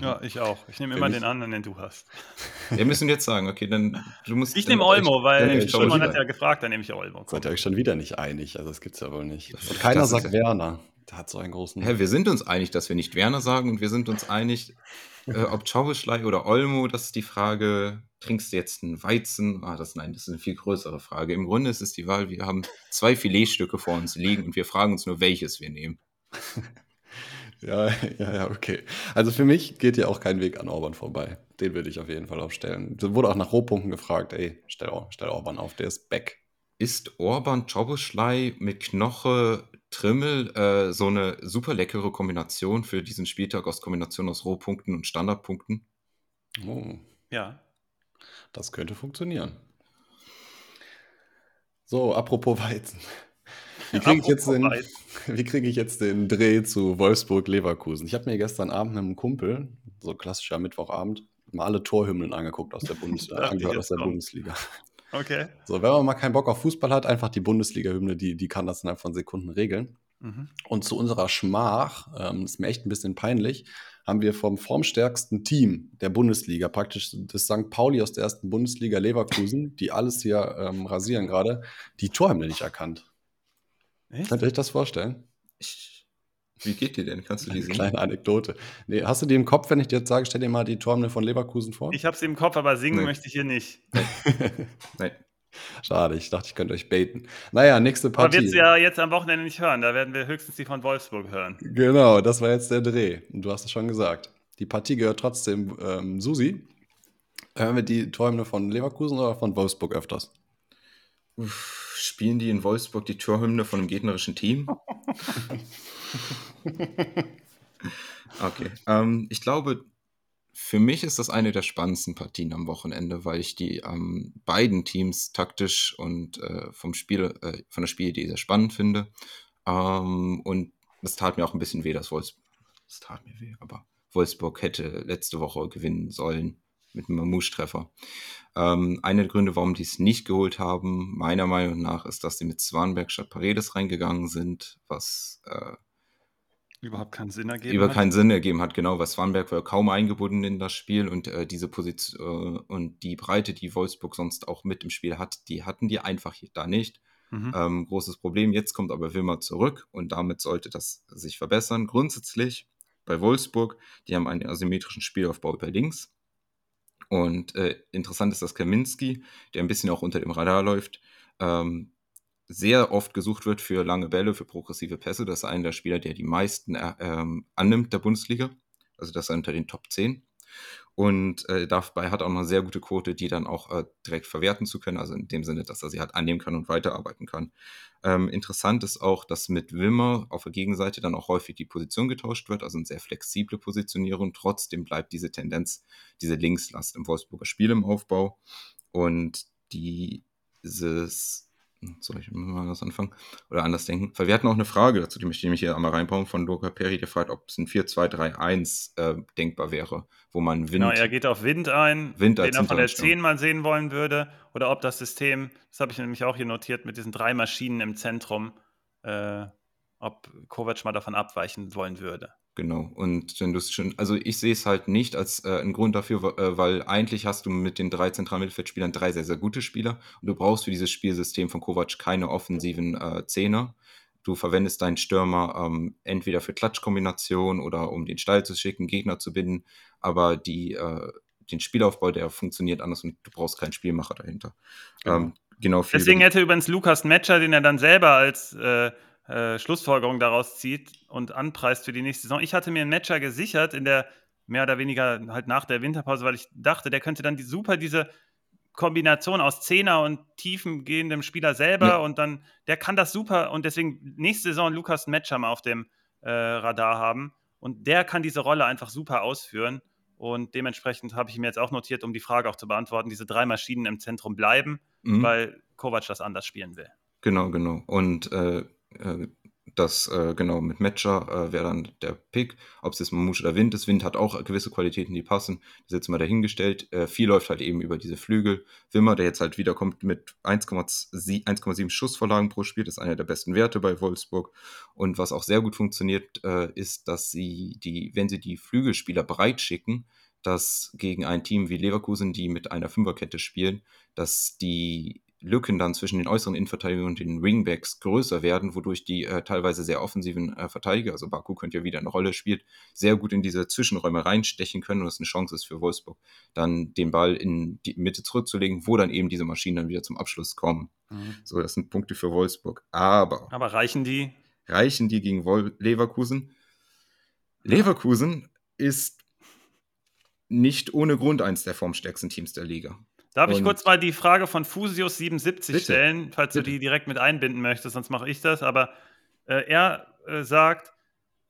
Ja, ich auch. Ich nehme immer den anderen, den du hast. Wir müssen jetzt sagen, okay, dann du musst. Ich nehme Olmo, weil ja, Schulmann hat ja gefragt, dann nehme ich Olmo. Seid ihr euch schon wieder nicht einig? Also das gibt es ja wohl nicht. Und keiner das sagt Werner. Der hat so einen großen. Hä, wir sind uns einig, dass wir nicht Werner sagen und wir sind uns einig, äh, ob Czaubeschlei oder Olmo, das ist die Frage. Trinkst du jetzt einen Weizen? Ah, das nein, das ist eine viel größere Frage. Im Grunde ist es die Wahl, wir haben zwei Filetstücke vor uns liegen und wir fragen uns nur, welches wir nehmen. Ja, ja, ja, okay. Also für mich geht ja auch kein Weg an Orban vorbei. Den würde ich auf jeden Fall aufstellen. Da wurde auch nach Rohpunkten gefragt, ey, stell, stell Orban auf, der ist back. Ist Orban Czoboschlei mit Knoche Trimmel äh, so eine super leckere Kombination für diesen Spieltag aus Kombination aus Rohpunkten und Standardpunkten? Oh. Ja. Das könnte funktionieren. So, apropos Weizen. Wie kriege ich, jetzt den, krieg ich jetzt den Dreh zu Wolfsburg-Leverkusen? Ich habe mir gestern Abend mit einem Kumpel, so klassischer Mittwochabend, mal alle Torhymnen angeguckt aus der, Bundes angehört aus der Bundesliga. Okay. So, wenn man mal keinen Bock auf Fußball hat, einfach die Bundesliga-Hymne, die, die kann das innerhalb von Sekunden regeln. Mhm. Und zu unserer Schmach, ähm, ist mir echt ein bisschen peinlich, haben wir vom formstärksten Team der Bundesliga, praktisch das St. Pauli aus der ersten Bundesliga Leverkusen, die alles hier ähm, rasieren gerade, die Torhymne nicht erkannt. Echt? Könnt ihr euch das vorstellen? Ich, wie geht die denn? Kannst du die sehen? Kleine Anekdote. Nee, hast du die im Kopf, wenn ich dir jetzt sage, stell dir mal die Torhymne von Leverkusen vor? Ich habe sie im Kopf, aber singen nee. möchte ich hier nicht. Nee. nee. Schade, ich dachte, ich könnte euch baiten. Naja, nächste Partie. Aber wird sie ja jetzt am Wochenende nicht hören. Da werden wir höchstens die von Wolfsburg hören. Genau, das war jetzt der Dreh. Und du hast es schon gesagt. Die Partie gehört trotzdem ähm, Susi. Hören wir die Träume von Leverkusen oder von Wolfsburg öfters? Spielen die in Wolfsburg die Torhymne von einem gegnerischen Team? okay. Ähm, ich glaube, für mich ist das eine der spannendsten Partien am Wochenende, weil ich die ähm, beiden Teams taktisch und äh, vom Spiel, äh, von der Spielidee sehr spannend finde. Ähm, und es tat mir auch ein bisschen weh, dass Wolfsburg. Es tat mir weh, aber Wolfsburg hätte letzte Woche gewinnen sollen mit einem Mamouche-Treffer. Ähm, einer der Gründe, warum die es nicht geholt haben, meiner Meinung nach, ist, dass sie mit Swanberg statt Paredes reingegangen sind, was äh, überhaupt keinen Sinn ergeben über hat. keinen Sinn ergeben hat, genau, weil Swanberg war kaum eingebunden in das Spiel und äh, diese Position äh, und die Breite, die Wolfsburg sonst auch mit im Spiel hat, die hatten die einfach da nicht. Mhm. Ähm, großes Problem. Jetzt kommt aber Wilmer zurück und damit sollte das sich verbessern. Grundsätzlich bei Wolfsburg, die haben einen asymmetrischen Spielaufbau über links. Und äh, interessant ist, dass Kaminski, der ein bisschen auch unter dem Radar läuft, ähm, sehr oft gesucht wird für lange Bälle, für progressive Pässe. Das ist einer der Spieler, der die meisten äh, ähm, annimmt der Bundesliga. Also das ist unter den Top 10. Und äh, dabei hat auch eine sehr gute Quote, die dann auch äh, direkt verwerten zu können. Also in dem Sinne, dass er sie halt annehmen kann und weiterarbeiten kann. Ähm, interessant ist auch, dass mit Wimmer auf der Gegenseite dann auch häufig die Position getauscht wird, also eine sehr flexible Positionierung. Trotzdem bleibt diese Tendenz, diese Linkslast im Wolfsburger Spiel im Aufbau. Und dieses soll ich mal anders anfangen oder anders denken? Weil wir hatten auch eine Frage dazu, die möchte ich hier einmal reinbauen von Luca Perry, der fragt, ob es ein 4-2-3-1 äh, denkbar wäre, wo man Wind. Genau, er geht auf Wind ein, Wind den er von der 10 mal sehen wollen würde, oder ob das System, das habe ich nämlich auch hier notiert, mit diesen drei Maschinen im Zentrum, äh, ob Kovac mal davon abweichen wollen würde. Genau. Und wenn du es schon, also ich sehe es halt nicht als äh, einen Grund dafür, äh, weil eigentlich hast du mit den drei zentralen Mittelfeldspielern drei sehr, sehr gute Spieler und du brauchst für dieses Spielsystem von Kovac keine offensiven äh, Zehner. Du verwendest deinen Stürmer ähm, entweder für Klatschkombination oder um den Stall zu schicken, Gegner zu binden, aber die, äh, den Spielaufbau, der funktioniert anders und du brauchst keinen Spielmacher dahinter. Genau. Ähm, genau Deswegen hätte übrigens Lukas Metscher, den er dann selber als äh, Schlussfolgerung daraus zieht und anpreist für die nächste Saison. Ich hatte mir einen Matcher gesichert in der mehr oder weniger halt nach der Winterpause, weil ich dachte, der könnte dann die, super diese Kombination aus Zehner und tiefengehendem Spieler selber ja. und dann, der kann das super und deswegen nächste Saison Lukas Matcher mal auf dem äh, Radar haben und der kann diese Rolle einfach super ausführen und dementsprechend habe ich mir jetzt auch notiert, um die Frage auch zu beantworten, diese drei Maschinen im Zentrum bleiben, mhm. weil Kovac das anders spielen will. Genau, genau. Und äh, äh, das äh, genau mit Matcher äh, wäre dann der Pick. Ob es jetzt Mamouche oder Wind ist. Wind hat auch gewisse Qualitäten, die passen. Das ist jetzt mal dahingestellt. Äh, viel läuft halt eben über diese Flügel. Wimmer, der jetzt halt wiederkommt mit 1,7 Schussvorlagen pro Spiel, das ist einer der besten Werte bei Wolfsburg. Und was auch sehr gut funktioniert, äh, ist, dass sie die, wenn sie die Flügelspieler breit schicken, dass gegen ein Team wie Leverkusen, die mit einer Fünferkette spielen, dass die Lücken dann zwischen den äußeren Innenverteidigern und den Wingbacks größer werden, wodurch die äh, teilweise sehr offensiven äh, Verteidiger, also Baku könnte ja wieder eine Rolle spielt, sehr gut in diese Zwischenräume reinstechen können und das eine Chance ist für Wolfsburg, dann den Ball in die Mitte zurückzulegen, wo dann eben diese Maschinen dann wieder zum Abschluss kommen. Mhm. So, das sind Punkte für Wolfsburg. Aber. Aber reichen die? Reichen die gegen Vol Leverkusen? Leverkusen ist nicht ohne Grund eins der formstärksten Teams der Liga. Darf ich kurz mal die Frage von Fusius77 bitte, stellen, falls bitte. du die direkt mit einbinden möchtest, sonst mache ich das. Aber äh, er äh, sagt,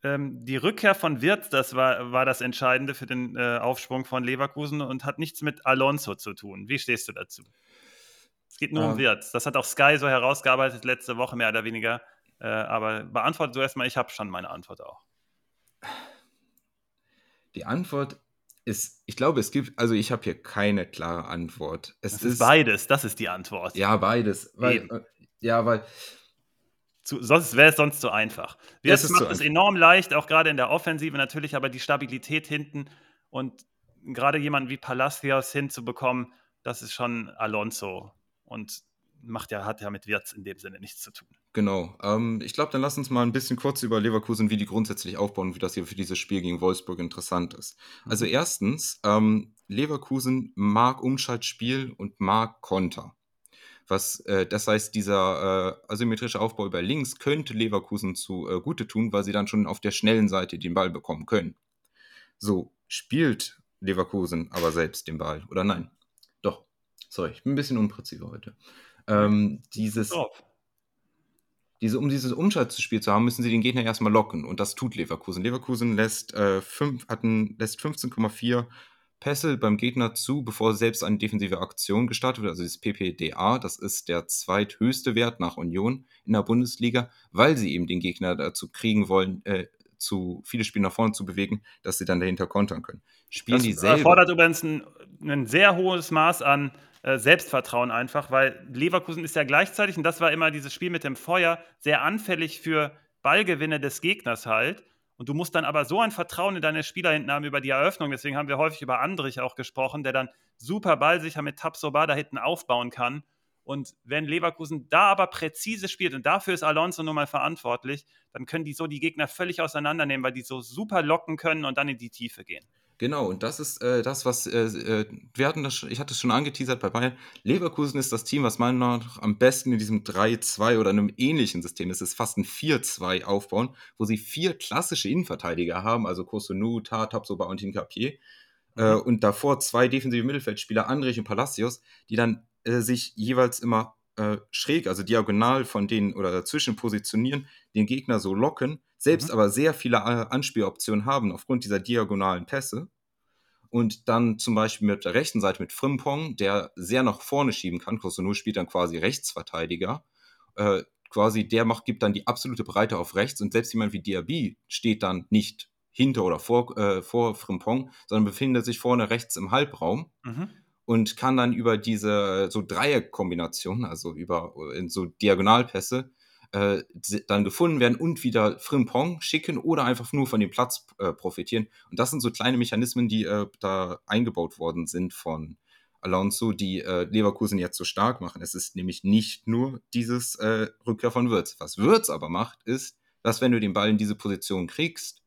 ähm, die Rückkehr von Wirtz, das war, war das Entscheidende für den äh, Aufschwung von Leverkusen und hat nichts mit Alonso zu tun. Wie stehst du dazu? Es geht nur um ähm. Wirtz. Das hat auch Sky so herausgearbeitet letzte Woche, mehr oder weniger. Äh, aber beantworte du erstmal, ich habe schon meine Antwort auch. Die Antwort ist, ich glaube, es gibt, also ich habe hier keine klare Antwort. Es ist, ist, beides, das ist die Antwort. Ja, beides. Weil, äh, ja, weil. Zu, sonst wäre es sonst zu einfach. Das macht es enorm leicht, auch gerade in der Offensive natürlich, aber die Stabilität hinten und gerade jemanden wie Palacios hinzubekommen, das ist schon Alonso. Und macht ja, hat ja mit Wirtz in dem Sinne nichts zu tun. Genau. Ähm, ich glaube, dann lass uns mal ein bisschen kurz über Leverkusen, wie die grundsätzlich aufbauen, wie das hier für dieses Spiel gegen Wolfsburg interessant ist. Mhm. Also erstens, ähm, Leverkusen mag Umschaltspiel und mag Konter. Was, äh, das heißt, dieser äh, asymmetrische Aufbau über links könnte Leverkusen zu äh, Gute tun, weil sie dann schon auf der schnellen Seite den Ball bekommen können. So, spielt Leverkusen aber selbst den Ball, oder nein? Doch. Sorry, ich bin ein bisschen unpräzise heute. Ähm, dieses, diese, um dieses Umschaltspiel zu haben, müssen sie den Gegner erstmal locken. Und das tut Leverkusen. Leverkusen lässt, äh, lässt 15,4 Pässe beim Gegner zu, bevor selbst eine defensive Aktion gestartet wird. Also das PPDA, das ist der zweithöchste Wert nach Union in der Bundesliga, weil sie eben den Gegner dazu kriegen wollen, äh, zu viele Spiele nach vorne zu bewegen, dass sie dann dahinter kontern können. Spielen das die selber. erfordert übrigens ein, ein sehr hohes Maß an äh, Selbstvertrauen einfach, weil Leverkusen ist ja gleichzeitig, und das war immer dieses Spiel mit dem Feuer, sehr anfällig für Ballgewinne des Gegners halt. Und du musst dann aber so ein Vertrauen in deine Spieler hinten haben über die Eröffnung. Deswegen haben wir häufig über Andrich auch gesprochen, der dann super ballsicher mit Tapsoba da hinten aufbauen kann. Und wenn Leverkusen da aber präzise spielt, und dafür ist Alonso nun mal verantwortlich, dann können die so die Gegner völlig auseinandernehmen, weil die so super locken können und dann in die Tiefe gehen. Genau, und das ist äh, das, was äh, äh wir hatten das, ich hatte es schon angeteasert bei Bayern. Leverkusen ist das Team, was meiner Meinung nach am besten in diesem 3-2 oder einem ähnlichen System ist. Es ist fast ein 4-2 aufbauen, wo sie vier klassische Innenverteidiger haben, also Kosunu, Tatab, Soba und Hinkapier. Äh, mhm. und davor zwei defensive Mittelfeldspieler, Andrich und Palacios, die dann äh, sich jeweils immer äh, schräg, also diagonal von denen oder dazwischen positionieren, den Gegner so locken, selbst mhm. aber sehr viele äh, Anspieloptionen haben aufgrund dieser diagonalen Pässe. Und dann zum Beispiel mit der rechten Seite mit Frimpong, der sehr nach vorne schieben kann. Kosunu spielt dann quasi Rechtsverteidiger. Äh, quasi der macht, gibt dann die absolute Breite auf rechts und selbst jemand wie Diaby steht dann nicht hinter oder vor, äh, vor Frimpong, sondern befindet sich vorne rechts im Halbraum. Mhm und kann dann über diese so Dreierkombination, also über in so Diagonalpässe, äh, dann gefunden werden und wieder Frimpong schicken oder einfach nur von dem Platz äh, profitieren. Und das sind so kleine Mechanismen, die äh, da eingebaut worden sind von Alonso, die äh, Leverkusen jetzt so stark machen. Es ist nämlich nicht nur dieses äh, Rückkehr von Würz. Was Würz aber macht, ist, dass wenn du den Ball in diese Position kriegst,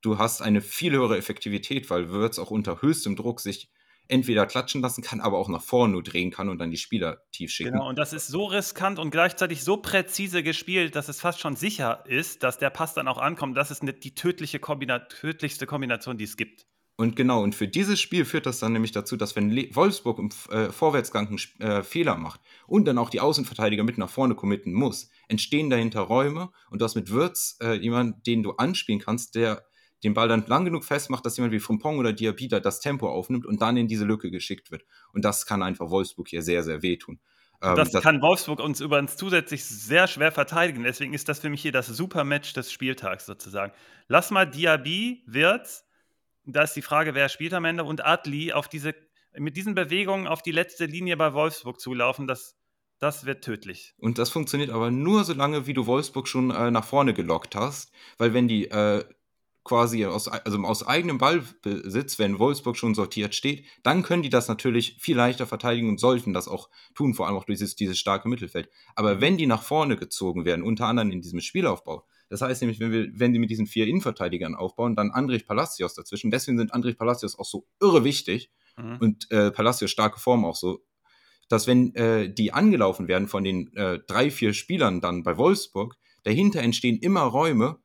du hast eine viel höhere Effektivität, weil Würz auch unter höchstem Druck sich entweder klatschen lassen kann, aber auch nach vorne nur drehen kann und dann die Spieler tief schicken. Genau, und das ist so riskant und gleichzeitig so präzise gespielt, dass es fast schon sicher ist, dass der Pass dann auch ankommt. Das ist die tödliche Kombina tödlichste Kombination, die es gibt. Und genau, und für dieses Spiel führt das dann nämlich dazu, dass wenn Le Wolfsburg im äh, Vorwärtsgang einen äh, Fehler macht und dann auch die Außenverteidiger mit nach vorne committen muss, entstehen dahinter Räume und du hast mit Würz äh, jemanden, den du anspielen kannst, der den Ball dann lang genug festmacht, dass jemand wie Frimpong oder Diabita das Tempo aufnimmt und dann in diese Lücke geschickt wird. Und das kann einfach Wolfsburg hier sehr, sehr wehtun. Ähm, das, das, kann Wolfsburg uns übrigens zusätzlich sehr schwer verteidigen. Deswegen ist das für mich hier das Supermatch des Spieltags sozusagen. Lass mal Diaby, Wirtz, da ist die Frage, wer spielt am Ende, und Adli auf diese, mit diesen Bewegungen auf die letzte Linie bei Wolfsburg zulaufen. Das, das wird tödlich. Und das funktioniert aber nur so lange, wie du Wolfsburg schon äh, nach vorne gelockt hast. Weil wenn die äh, quasi aus, also aus eigenem Ballbesitz, wenn Wolfsburg schon sortiert steht, dann können die das natürlich viel leichter verteidigen und sollten das auch tun, vor allem auch durch dieses, dieses starke Mittelfeld. Aber mhm. wenn die nach vorne gezogen werden, unter anderem in diesem Spielaufbau, das heißt nämlich, wenn, wir, wenn die mit diesen vier Innenverteidigern aufbauen, dann Andrich Palacios dazwischen. Deswegen sind Andrich Palacios auch so irre wichtig mhm. und äh, Palacios starke Form auch so, dass wenn äh, die angelaufen werden von den äh, drei, vier Spielern dann bei Wolfsburg, dahinter entstehen immer Räume,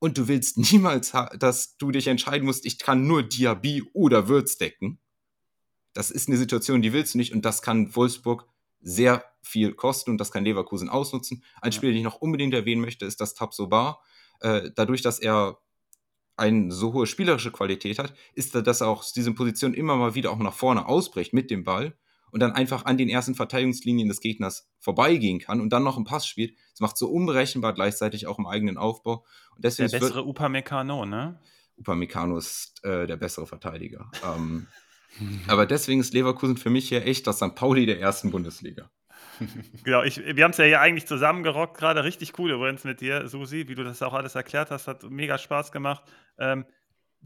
und du willst niemals, dass du dich entscheiden musst, ich kann nur Diaby oder Würz decken. Das ist eine Situation, die willst du nicht und das kann Wolfsburg sehr viel kosten und das kann Leverkusen ausnutzen. Ein ja. Spieler, den ich noch unbedingt erwähnen möchte, ist das Tabsoba. Äh, dadurch, dass er eine so hohe spielerische Qualität hat, ist er, dass er auch aus diesen Positionen immer mal wieder auch nach vorne ausbricht mit dem Ball und dann einfach an den ersten Verteidigungslinien des Gegners vorbeigehen kann und dann noch einen Pass spielt. Das macht so unberechenbar gleichzeitig auch im eigenen Aufbau. Und deswegen der bessere Upamecano, ne? Upamecano ist äh, der bessere Verteidiger. ähm, aber deswegen ist Leverkusen für mich hier echt das St. Pauli der ersten Bundesliga. genau, ich, wir haben es ja hier eigentlich zusammengerockt, gerade richtig cool übrigens mit dir, Susi, wie du das auch alles erklärt hast, hat mega Spaß gemacht. Ähm,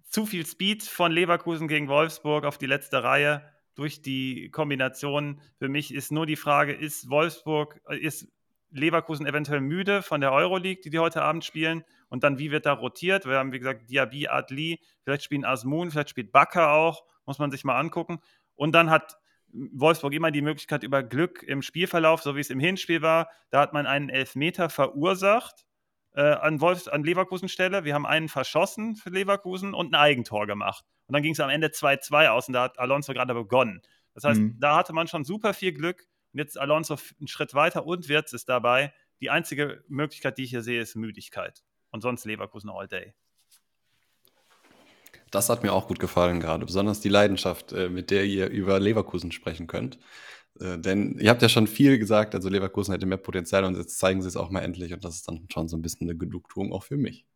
zu viel Speed von Leverkusen gegen Wolfsburg auf die letzte Reihe durch die Kombination. Für mich ist nur die Frage, ist Wolfsburg, äh, ist Leverkusen eventuell müde von der Euroleague, die die heute Abend spielen? Und dann, wie wird da rotiert? Wir haben, wie gesagt, Diaby, Adli, vielleicht spielen Asmun, vielleicht spielt Bakker auch, muss man sich mal angucken. Und dann hat Wolfsburg immer die Möglichkeit über Glück im Spielverlauf, so wie es im Hinspiel war. Da hat man einen Elfmeter verursacht äh, an, Wolfs an Leverkusen Stelle. Wir haben einen verschossen für Leverkusen und ein Eigentor gemacht. Und dann ging es am Ende 2-2 aus und da hat Alonso gerade begonnen. Das heißt, mhm. da hatte man schon super viel Glück. Und jetzt Alonso einen Schritt weiter und Wirtz ist dabei. Die einzige Möglichkeit, die ich hier sehe, ist Müdigkeit. Und sonst Leverkusen all day. Das hat mir auch gut gefallen gerade, besonders die Leidenschaft, äh, mit der ihr über Leverkusen sprechen könnt. Äh, denn ihr habt ja schon viel gesagt, also Leverkusen hätte mehr Potenzial und jetzt zeigen sie es auch mal endlich und das ist dann schon so ein bisschen eine Genugtuung auch für mich.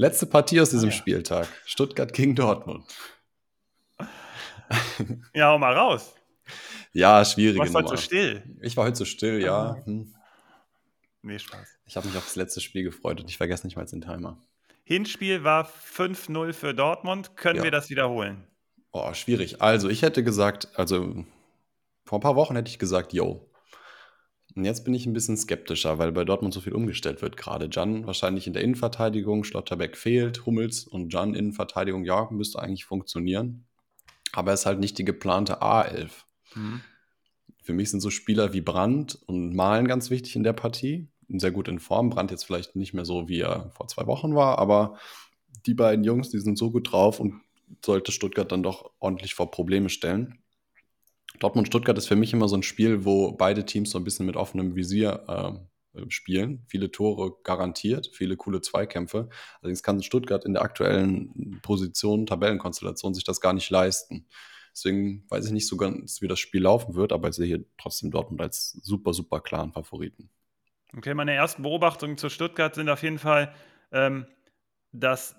Letzte Partie aus diesem ah, ja. Spieltag, Stuttgart gegen Dortmund. Ja, hau mal raus. Ja, schwierig. Du warst heute so still. Ich war heute so still, ja. Hm. Nee, Spaß. Ich habe mich auf das letzte Spiel gefreut und ich vergesse nicht mal den Timer. Hinspiel war 5-0 für Dortmund. Können ja. wir das wiederholen? Oh, schwierig. Also, ich hätte gesagt, also vor ein paar Wochen hätte ich gesagt, yo. Und jetzt bin ich ein bisschen skeptischer, weil bei Dortmund so viel umgestellt wird gerade. Jan wahrscheinlich in der Innenverteidigung, Schlotterbeck fehlt, Hummels und Jan Innenverteidigung, ja, müsste eigentlich funktionieren. Aber er ist halt nicht die geplante A11. Mhm. Für mich sind so Spieler wie Brandt und Malen ganz wichtig in der Partie. Sehr gut in Form. Brandt jetzt vielleicht nicht mehr so, wie er vor zwei Wochen war, aber die beiden Jungs, die sind so gut drauf und sollte Stuttgart dann doch ordentlich vor Probleme stellen. Dortmund-Stuttgart ist für mich immer so ein Spiel, wo beide Teams so ein bisschen mit offenem Visier äh, spielen. Viele Tore garantiert, viele coole Zweikämpfe. Allerdings kann Stuttgart in der aktuellen Position, Tabellenkonstellation sich das gar nicht leisten. Deswegen weiß ich nicht so ganz, wie das Spiel laufen wird, aber ich sehe hier trotzdem Dortmund als super, super klaren Favoriten. Okay, meine ersten Beobachtungen zu Stuttgart sind auf jeden Fall, ähm, dass,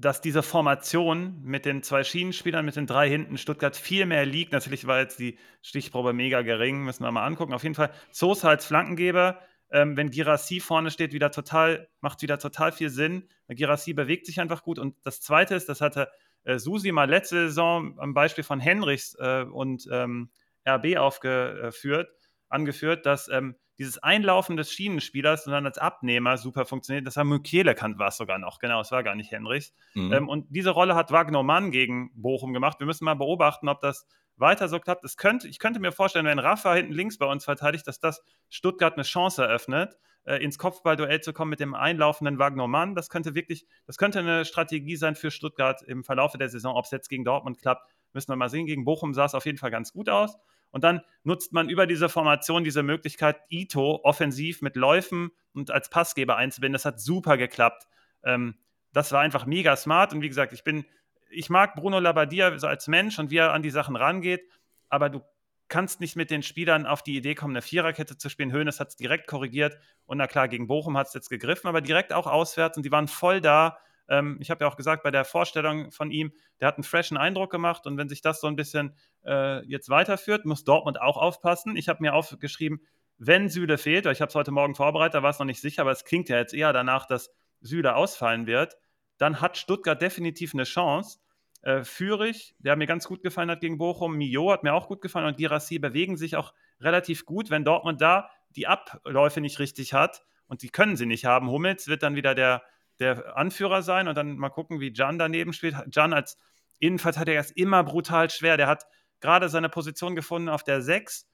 dass diese Formation mit den zwei Schienenspielern, mit den drei hinten Stuttgart viel mehr liegt. Natürlich war jetzt die Stichprobe mega gering, müssen wir mal angucken. Auf jeden Fall Sosa als Flankengeber, ähm, wenn Girassi vorne steht, wieder total, macht wieder total viel Sinn. Girassi bewegt sich einfach gut. Und das Zweite ist, das hatte äh, Susi mal letzte Saison am Beispiel von Henrichs äh, und ähm, RB aufgeführt, angeführt, dass ähm, dieses Einlaufen des Schienenspielers und dann als Abnehmer super funktioniert. Das war Mukielekant war es sogar noch, genau, es war gar nicht Henrichs. Mhm. Ähm, und diese Rolle hat Wagner Mann gegen Bochum gemacht. Wir müssen mal beobachten, ob das weiter so klappt. Es könnte, ich könnte mir vorstellen, wenn Rafa hinten links bei uns verteidigt, dass das Stuttgart eine Chance eröffnet, äh, ins Kopfballduell zu kommen mit dem einlaufenden Wagner Mann. Das könnte wirklich, das könnte eine Strategie sein für Stuttgart im Verlauf der Saison. Ob es jetzt gegen Dortmund klappt, müssen wir mal sehen. Gegen Bochum sah es auf jeden Fall ganz gut aus. Und dann nutzt man über diese Formation diese Möglichkeit, Ito offensiv mit Läufen und als Passgeber einzubinden. Das hat super geklappt. Ähm, das war einfach mega smart. Und wie gesagt, ich bin, ich mag Bruno Labbadia so als Mensch und wie er an die Sachen rangeht, aber du kannst nicht mit den Spielern auf die Idee kommen, eine Viererkette zu spielen. Hoeneß hat es direkt korrigiert und na klar, gegen Bochum hat es jetzt gegriffen, aber direkt auch auswärts und die waren voll da. Ähm, ich habe ja auch gesagt, bei der Vorstellung von ihm, der hat einen freshen Eindruck gemacht und wenn sich das so ein bisschen äh, jetzt weiterführt, muss Dortmund auch aufpassen. Ich habe mir aufgeschrieben, wenn Süle fehlt, ich habe es heute Morgen vorbereitet, da war es noch nicht sicher, aber es klingt ja jetzt eher danach, dass Süle ausfallen wird, dann hat Stuttgart definitiv eine Chance. Äh, Fürich, der mir ganz gut gefallen hat gegen Bochum, Mio hat mir auch gut gefallen und Girassi bewegen sich auch relativ gut, wenn Dortmund da die Abläufe nicht richtig hat und die können sie nicht haben. Hummels wird dann wieder der, der Anführer sein und dann mal gucken, wie Jan daneben spielt. Jan als Innenverteidiger ist immer brutal schwer. Der hat gerade seine Position gefunden auf der 6.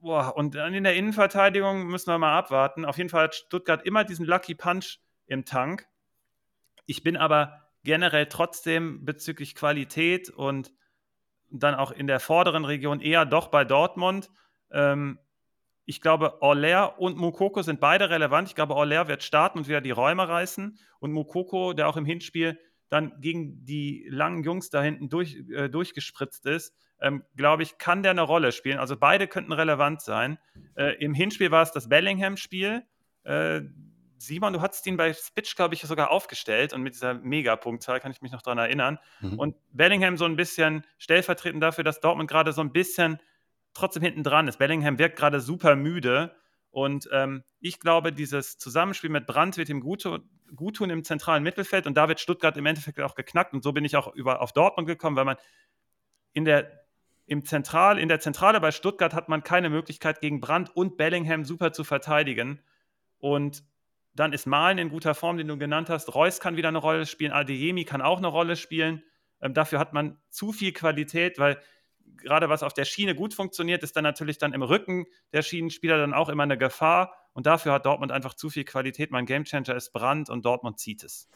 Boah, und dann in der Innenverteidigung müssen wir mal abwarten. Auf jeden Fall hat Stuttgart immer diesen Lucky Punch im Tank. Ich bin aber generell trotzdem bezüglich Qualität und dann auch in der vorderen Region eher doch bei Dortmund. Ähm, ich glaube, Orler und Mukoko sind beide relevant. Ich glaube, Orler wird starten und wieder die Räume reißen. Und Mukoko, der auch im Hinspiel dann gegen die langen Jungs da hinten durch, äh, durchgespritzt ist, ähm, glaube ich, kann der eine Rolle spielen. Also beide könnten relevant sein. Äh, Im Hinspiel war es das Bellingham-Spiel. Äh, Simon, du hattest ihn bei Spitch, glaube ich, sogar aufgestellt und mit dieser Megapunktzahl kann ich mich noch daran erinnern. Mhm. Und Bellingham so ein bisschen stellvertretend dafür, dass Dortmund gerade so ein bisschen trotzdem hinten dran ist. Bellingham wirkt gerade super müde und ähm, ich glaube, dieses Zusammenspiel mit Brandt wird ihm gut, tun im zentralen Mittelfeld und da wird Stuttgart im Endeffekt auch geknackt und so bin ich auch über, auf Dortmund gekommen, weil man in der im Zentral, in der Zentrale bei Stuttgart hat man keine Möglichkeit, gegen Brandt und Bellingham super zu verteidigen. Und dann ist Malen in guter Form, den du genannt hast. Reus kann wieder eine Rolle spielen. Adeyemi kann auch eine Rolle spielen. Ähm, dafür hat man zu viel Qualität, weil gerade was auf der Schiene gut funktioniert, ist dann natürlich dann im Rücken der Schienenspieler dann auch immer eine Gefahr. Und dafür hat Dortmund einfach zu viel Qualität. Mein Gamechanger ist Brand und Dortmund zieht es.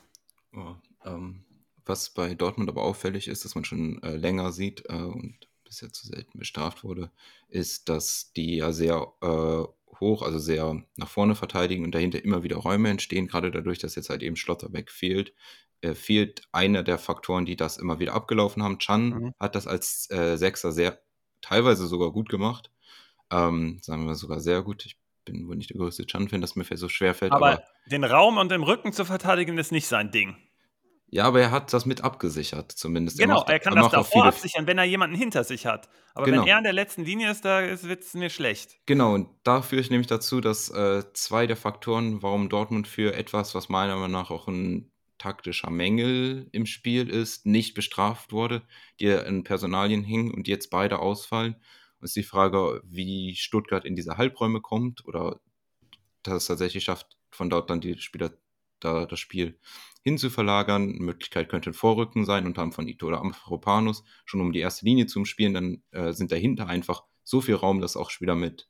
Oh, ähm, was bei Dortmund aber auffällig ist, dass man schon äh, länger sieht äh, und bisher zu selten bestraft wurde, ist, dass die ja sehr äh, hoch, also sehr nach vorne verteidigen und dahinter immer wieder Räume entstehen, gerade dadurch, dass jetzt halt eben Schlotterbeck fehlt. Äh, fehlt einer der Faktoren, die das immer wieder abgelaufen haben. Chan mhm. hat das als äh, Sechser sehr, teilweise sogar gut gemacht. Ähm, sagen wir mal sogar sehr gut. Ich bin wohl nicht der größte Chan-Fan, dass mir so schwer fällt. Aber, aber den Raum und im Rücken zu verteidigen ist nicht sein Ding. Ja, aber er hat das mit abgesichert, zumindest. Genau, er, macht, er kann er das davor absichern, wenn er jemanden hinter sich hat. Aber genau. wenn er in der letzten Linie ist, da wird es mir schlecht. Genau, und da führe ich nämlich dazu, dass äh, zwei der Faktoren, warum Dortmund für etwas, was meiner Meinung nach auch ein taktischer Mängel im Spiel ist, nicht bestraft wurde, die in Personalien hingen und jetzt beide ausfallen. Und ist die Frage, wie Stuttgart in diese Halbräume kommt oder dass es tatsächlich schafft, von dort dann die Spieler da das Spiel hinzuverlagern. Eine Möglichkeit könnte ein Vorrücken sein, unter anderem von Ito oder Amphropanus, schon um die erste Linie zu spielen. Dann äh, sind dahinter einfach so viel Raum, dass auch Spieler mit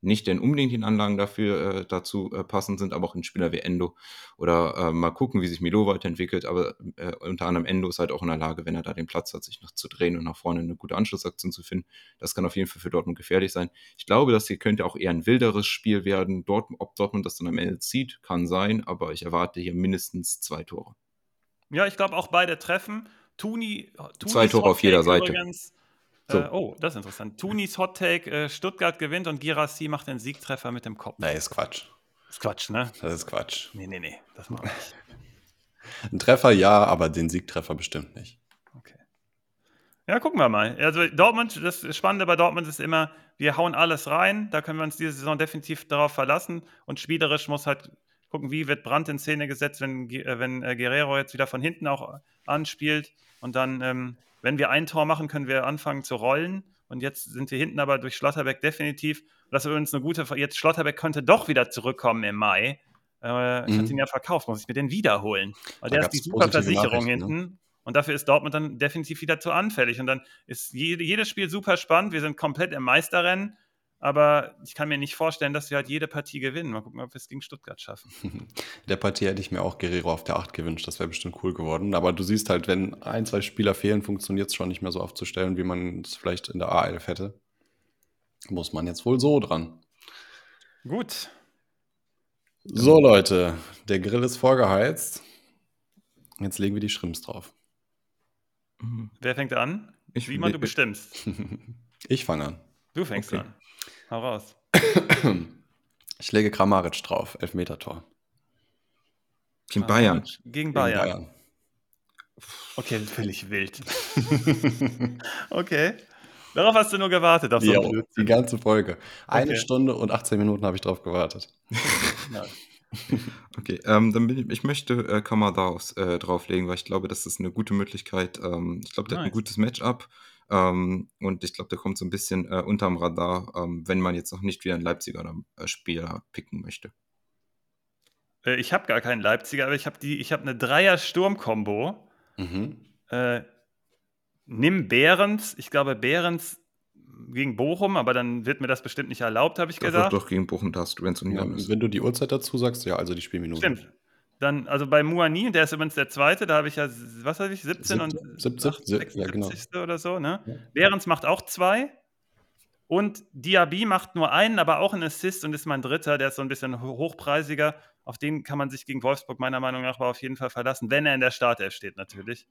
nicht denn unbedingt die Anlagen dafür äh, dazu äh, passend sind, aber auch ein Spieler wie Endo oder äh, mal gucken, wie sich Milo weiterentwickelt. Aber äh, unter anderem Endo ist halt auch in der Lage, wenn er da den Platz hat, sich noch zu drehen und nach vorne eine gute Anschlussaktion zu finden. Das kann auf jeden Fall für Dortmund gefährlich sein. Ich glaube, das hier könnte auch eher ein wilderes Spiel werden. Dort, ob Dortmund das dann am Ende zieht, kann sein, aber ich erwarte hier mindestens zwei Tore. Ja, ich glaube auch beide treffen. Tuni, Tuni zwei Tore auf jeder Seite. Übrigens, so. Äh, oh, das ist interessant. Tunis Hot Take, äh, Stuttgart gewinnt und Girassi macht den Siegtreffer mit dem Kopf. Nee, ist Quatsch. Ist Quatsch, ne? Das ist Quatsch. Nee, nee, nee, das mache ich. Ein Treffer ja, aber den Siegtreffer bestimmt nicht. Okay. Ja, gucken wir mal. Also Dortmund, das Spannende bei Dortmund ist immer, wir hauen alles rein, da können wir uns diese Saison definitiv darauf verlassen und spielerisch muss halt gucken, wie wird Brandt in Szene gesetzt, wenn, äh, wenn äh, Guerrero jetzt wieder von hinten auch anspielt und dann ähm, wenn wir ein Tor machen, können wir anfangen zu rollen. Und jetzt sind wir hinten aber durch Schlotterbeck definitiv. Das ist übrigens eine gute. Jetzt Schlotterbeck könnte doch wieder zurückkommen im Mai. Äh, ich mhm. hatte ihn ja verkauft, muss ich mir den wiederholen. Weil da der ist die super Versicherung ne? hinten. Ne? Und dafür ist Dortmund dann definitiv wieder zu anfällig. Und dann ist jede, jedes Spiel super spannend. Wir sind komplett im Meisterrennen. Aber ich kann mir nicht vorstellen, dass wir halt jede Partie gewinnen. Mal gucken, ob wir es gegen Stuttgart schaffen. Der Partie hätte ich mir auch Guerrero auf der 8 gewünscht. Das wäre bestimmt cool geworden. Aber du siehst halt, wenn ein, zwei Spieler fehlen, funktioniert es schon nicht mehr so aufzustellen, wie man es vielleicht in der A11 hätte. Muss man jetzt wohl so dran. Gut. So, Leute, der Grill ist vorgeheizt. Jetzt legen wir die Schrimps drauf. Wer fängt an? Ich, Wie man du bestimmst. ich fange an. Du fängst okay. an. Hau raus. Ich lege Kramaric drauf, Elfmeter-Tor. Gegen Bayern. Gegen Bayern. Gegen Bayern. Okay, völlig wild. okay. Darauf hast du nur gewartet. Auf so ja, die ganze Folge. Eine okay. Stunde und 18 Minuten habe ich drauf gewartet. okay, ähm, dann bin ich, ich möchte äh, Kamada äh, drauflegen, weil ich glaube, das ist eine gute Möglichkeit. Ähm, ich glaube, der nice. hat ein gutes Matchup. Ähm, und ich glaube, der kommt so ein bisschen äh, unterm Radar, ähm, wenn man jetzt noch nicht wieder einen Leipziger äh, Spieler picken möchte. Äh, ich habe gar keinen Leipziger, aber ich habe hab eine Dreier-Sturm-Kombo. Mhm. Äh, nimm Behrens. Ich glaube, Behrens gegen Bochum, aber dann wird mir das bestimmt nicht erlaubt, habe ich das gesagt. Doch gegen Bochum darfst du, wenn es Union ja, ist. Wenn du die Uhrzeit dazu sagst, ja, also die Spielminuten. Stimmt. Dann, also bei Muani, der ist übrigens der zweite, da habe ich ja, was habe ich, 17 und 70, 76 ja, genau. oder so, ne? Ja. Behrens macht auch zwei. Und Diaby macht nur einen, aber auch einen Assist und ist mein dritter, der ist so ein bisschen hochpreisiger. Auf den kann man sich gegen Wolfsburg meiner Meinung nach aber auf jeden Fall verlassen, wenn er in der Startelf steht natürlich.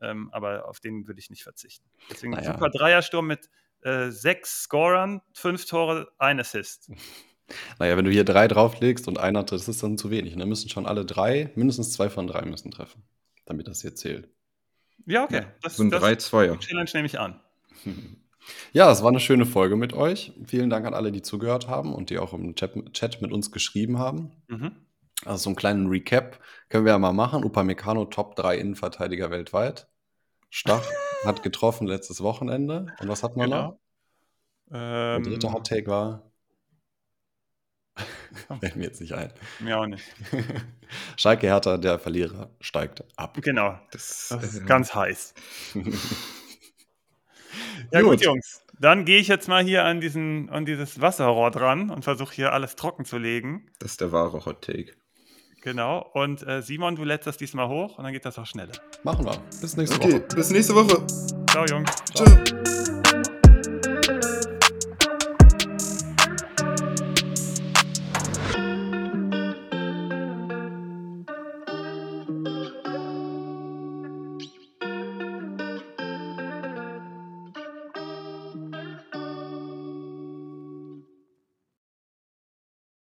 Ähm, aber auf den würde ich nicht verzichten. Deswegen naja. super Dreiersturm mit äh, sechs Scorern, fünf Tore, ein Assist. Naja, wenn du hier drei drauflegst und einer, das ist dann zu wenig. Ne? Müssen schon alle drei, mindestens zwei von drei müssen treffen, damit das hier zählt. Ja, okay. Das sind drei Zweier. Challenge nehme ich an. Ja, es war eine schöne Folge mit euch. Vielen Dank an alle, die zugehört haben und die auch im Chat, Chat mit uns geschrieben haben. Mhm. Also so einen kleinen Recap können wir ja mal machen. Upamecano Top 3 Innenverteidiger weltweit. Stach hat getroffen letztes Wochenende. Und was hat man genau. noch? Ähm, Der dritte Hot Take war Fällt mir jetzt nicht ein. Mir auch nicht. Schalke Hertha, der Verlierer, steigt ab. Genau, das, das ist äh, ganz heiß. Ja gut, gut Jungs. Dann gehe ich jetzt mal hier an, diesen, an dieses Wasserrohr dran und versuche hier alles trocken zu legen. Das ist der wahre Hot Take. Genau. Und äh, Simon, du lädst das diesmal hoch und dann geht das auch schneller. Machen wir. Bis nächste okay, Woche. Bis nächste Woche. Ciao, Jungs. Ciao. Ciao.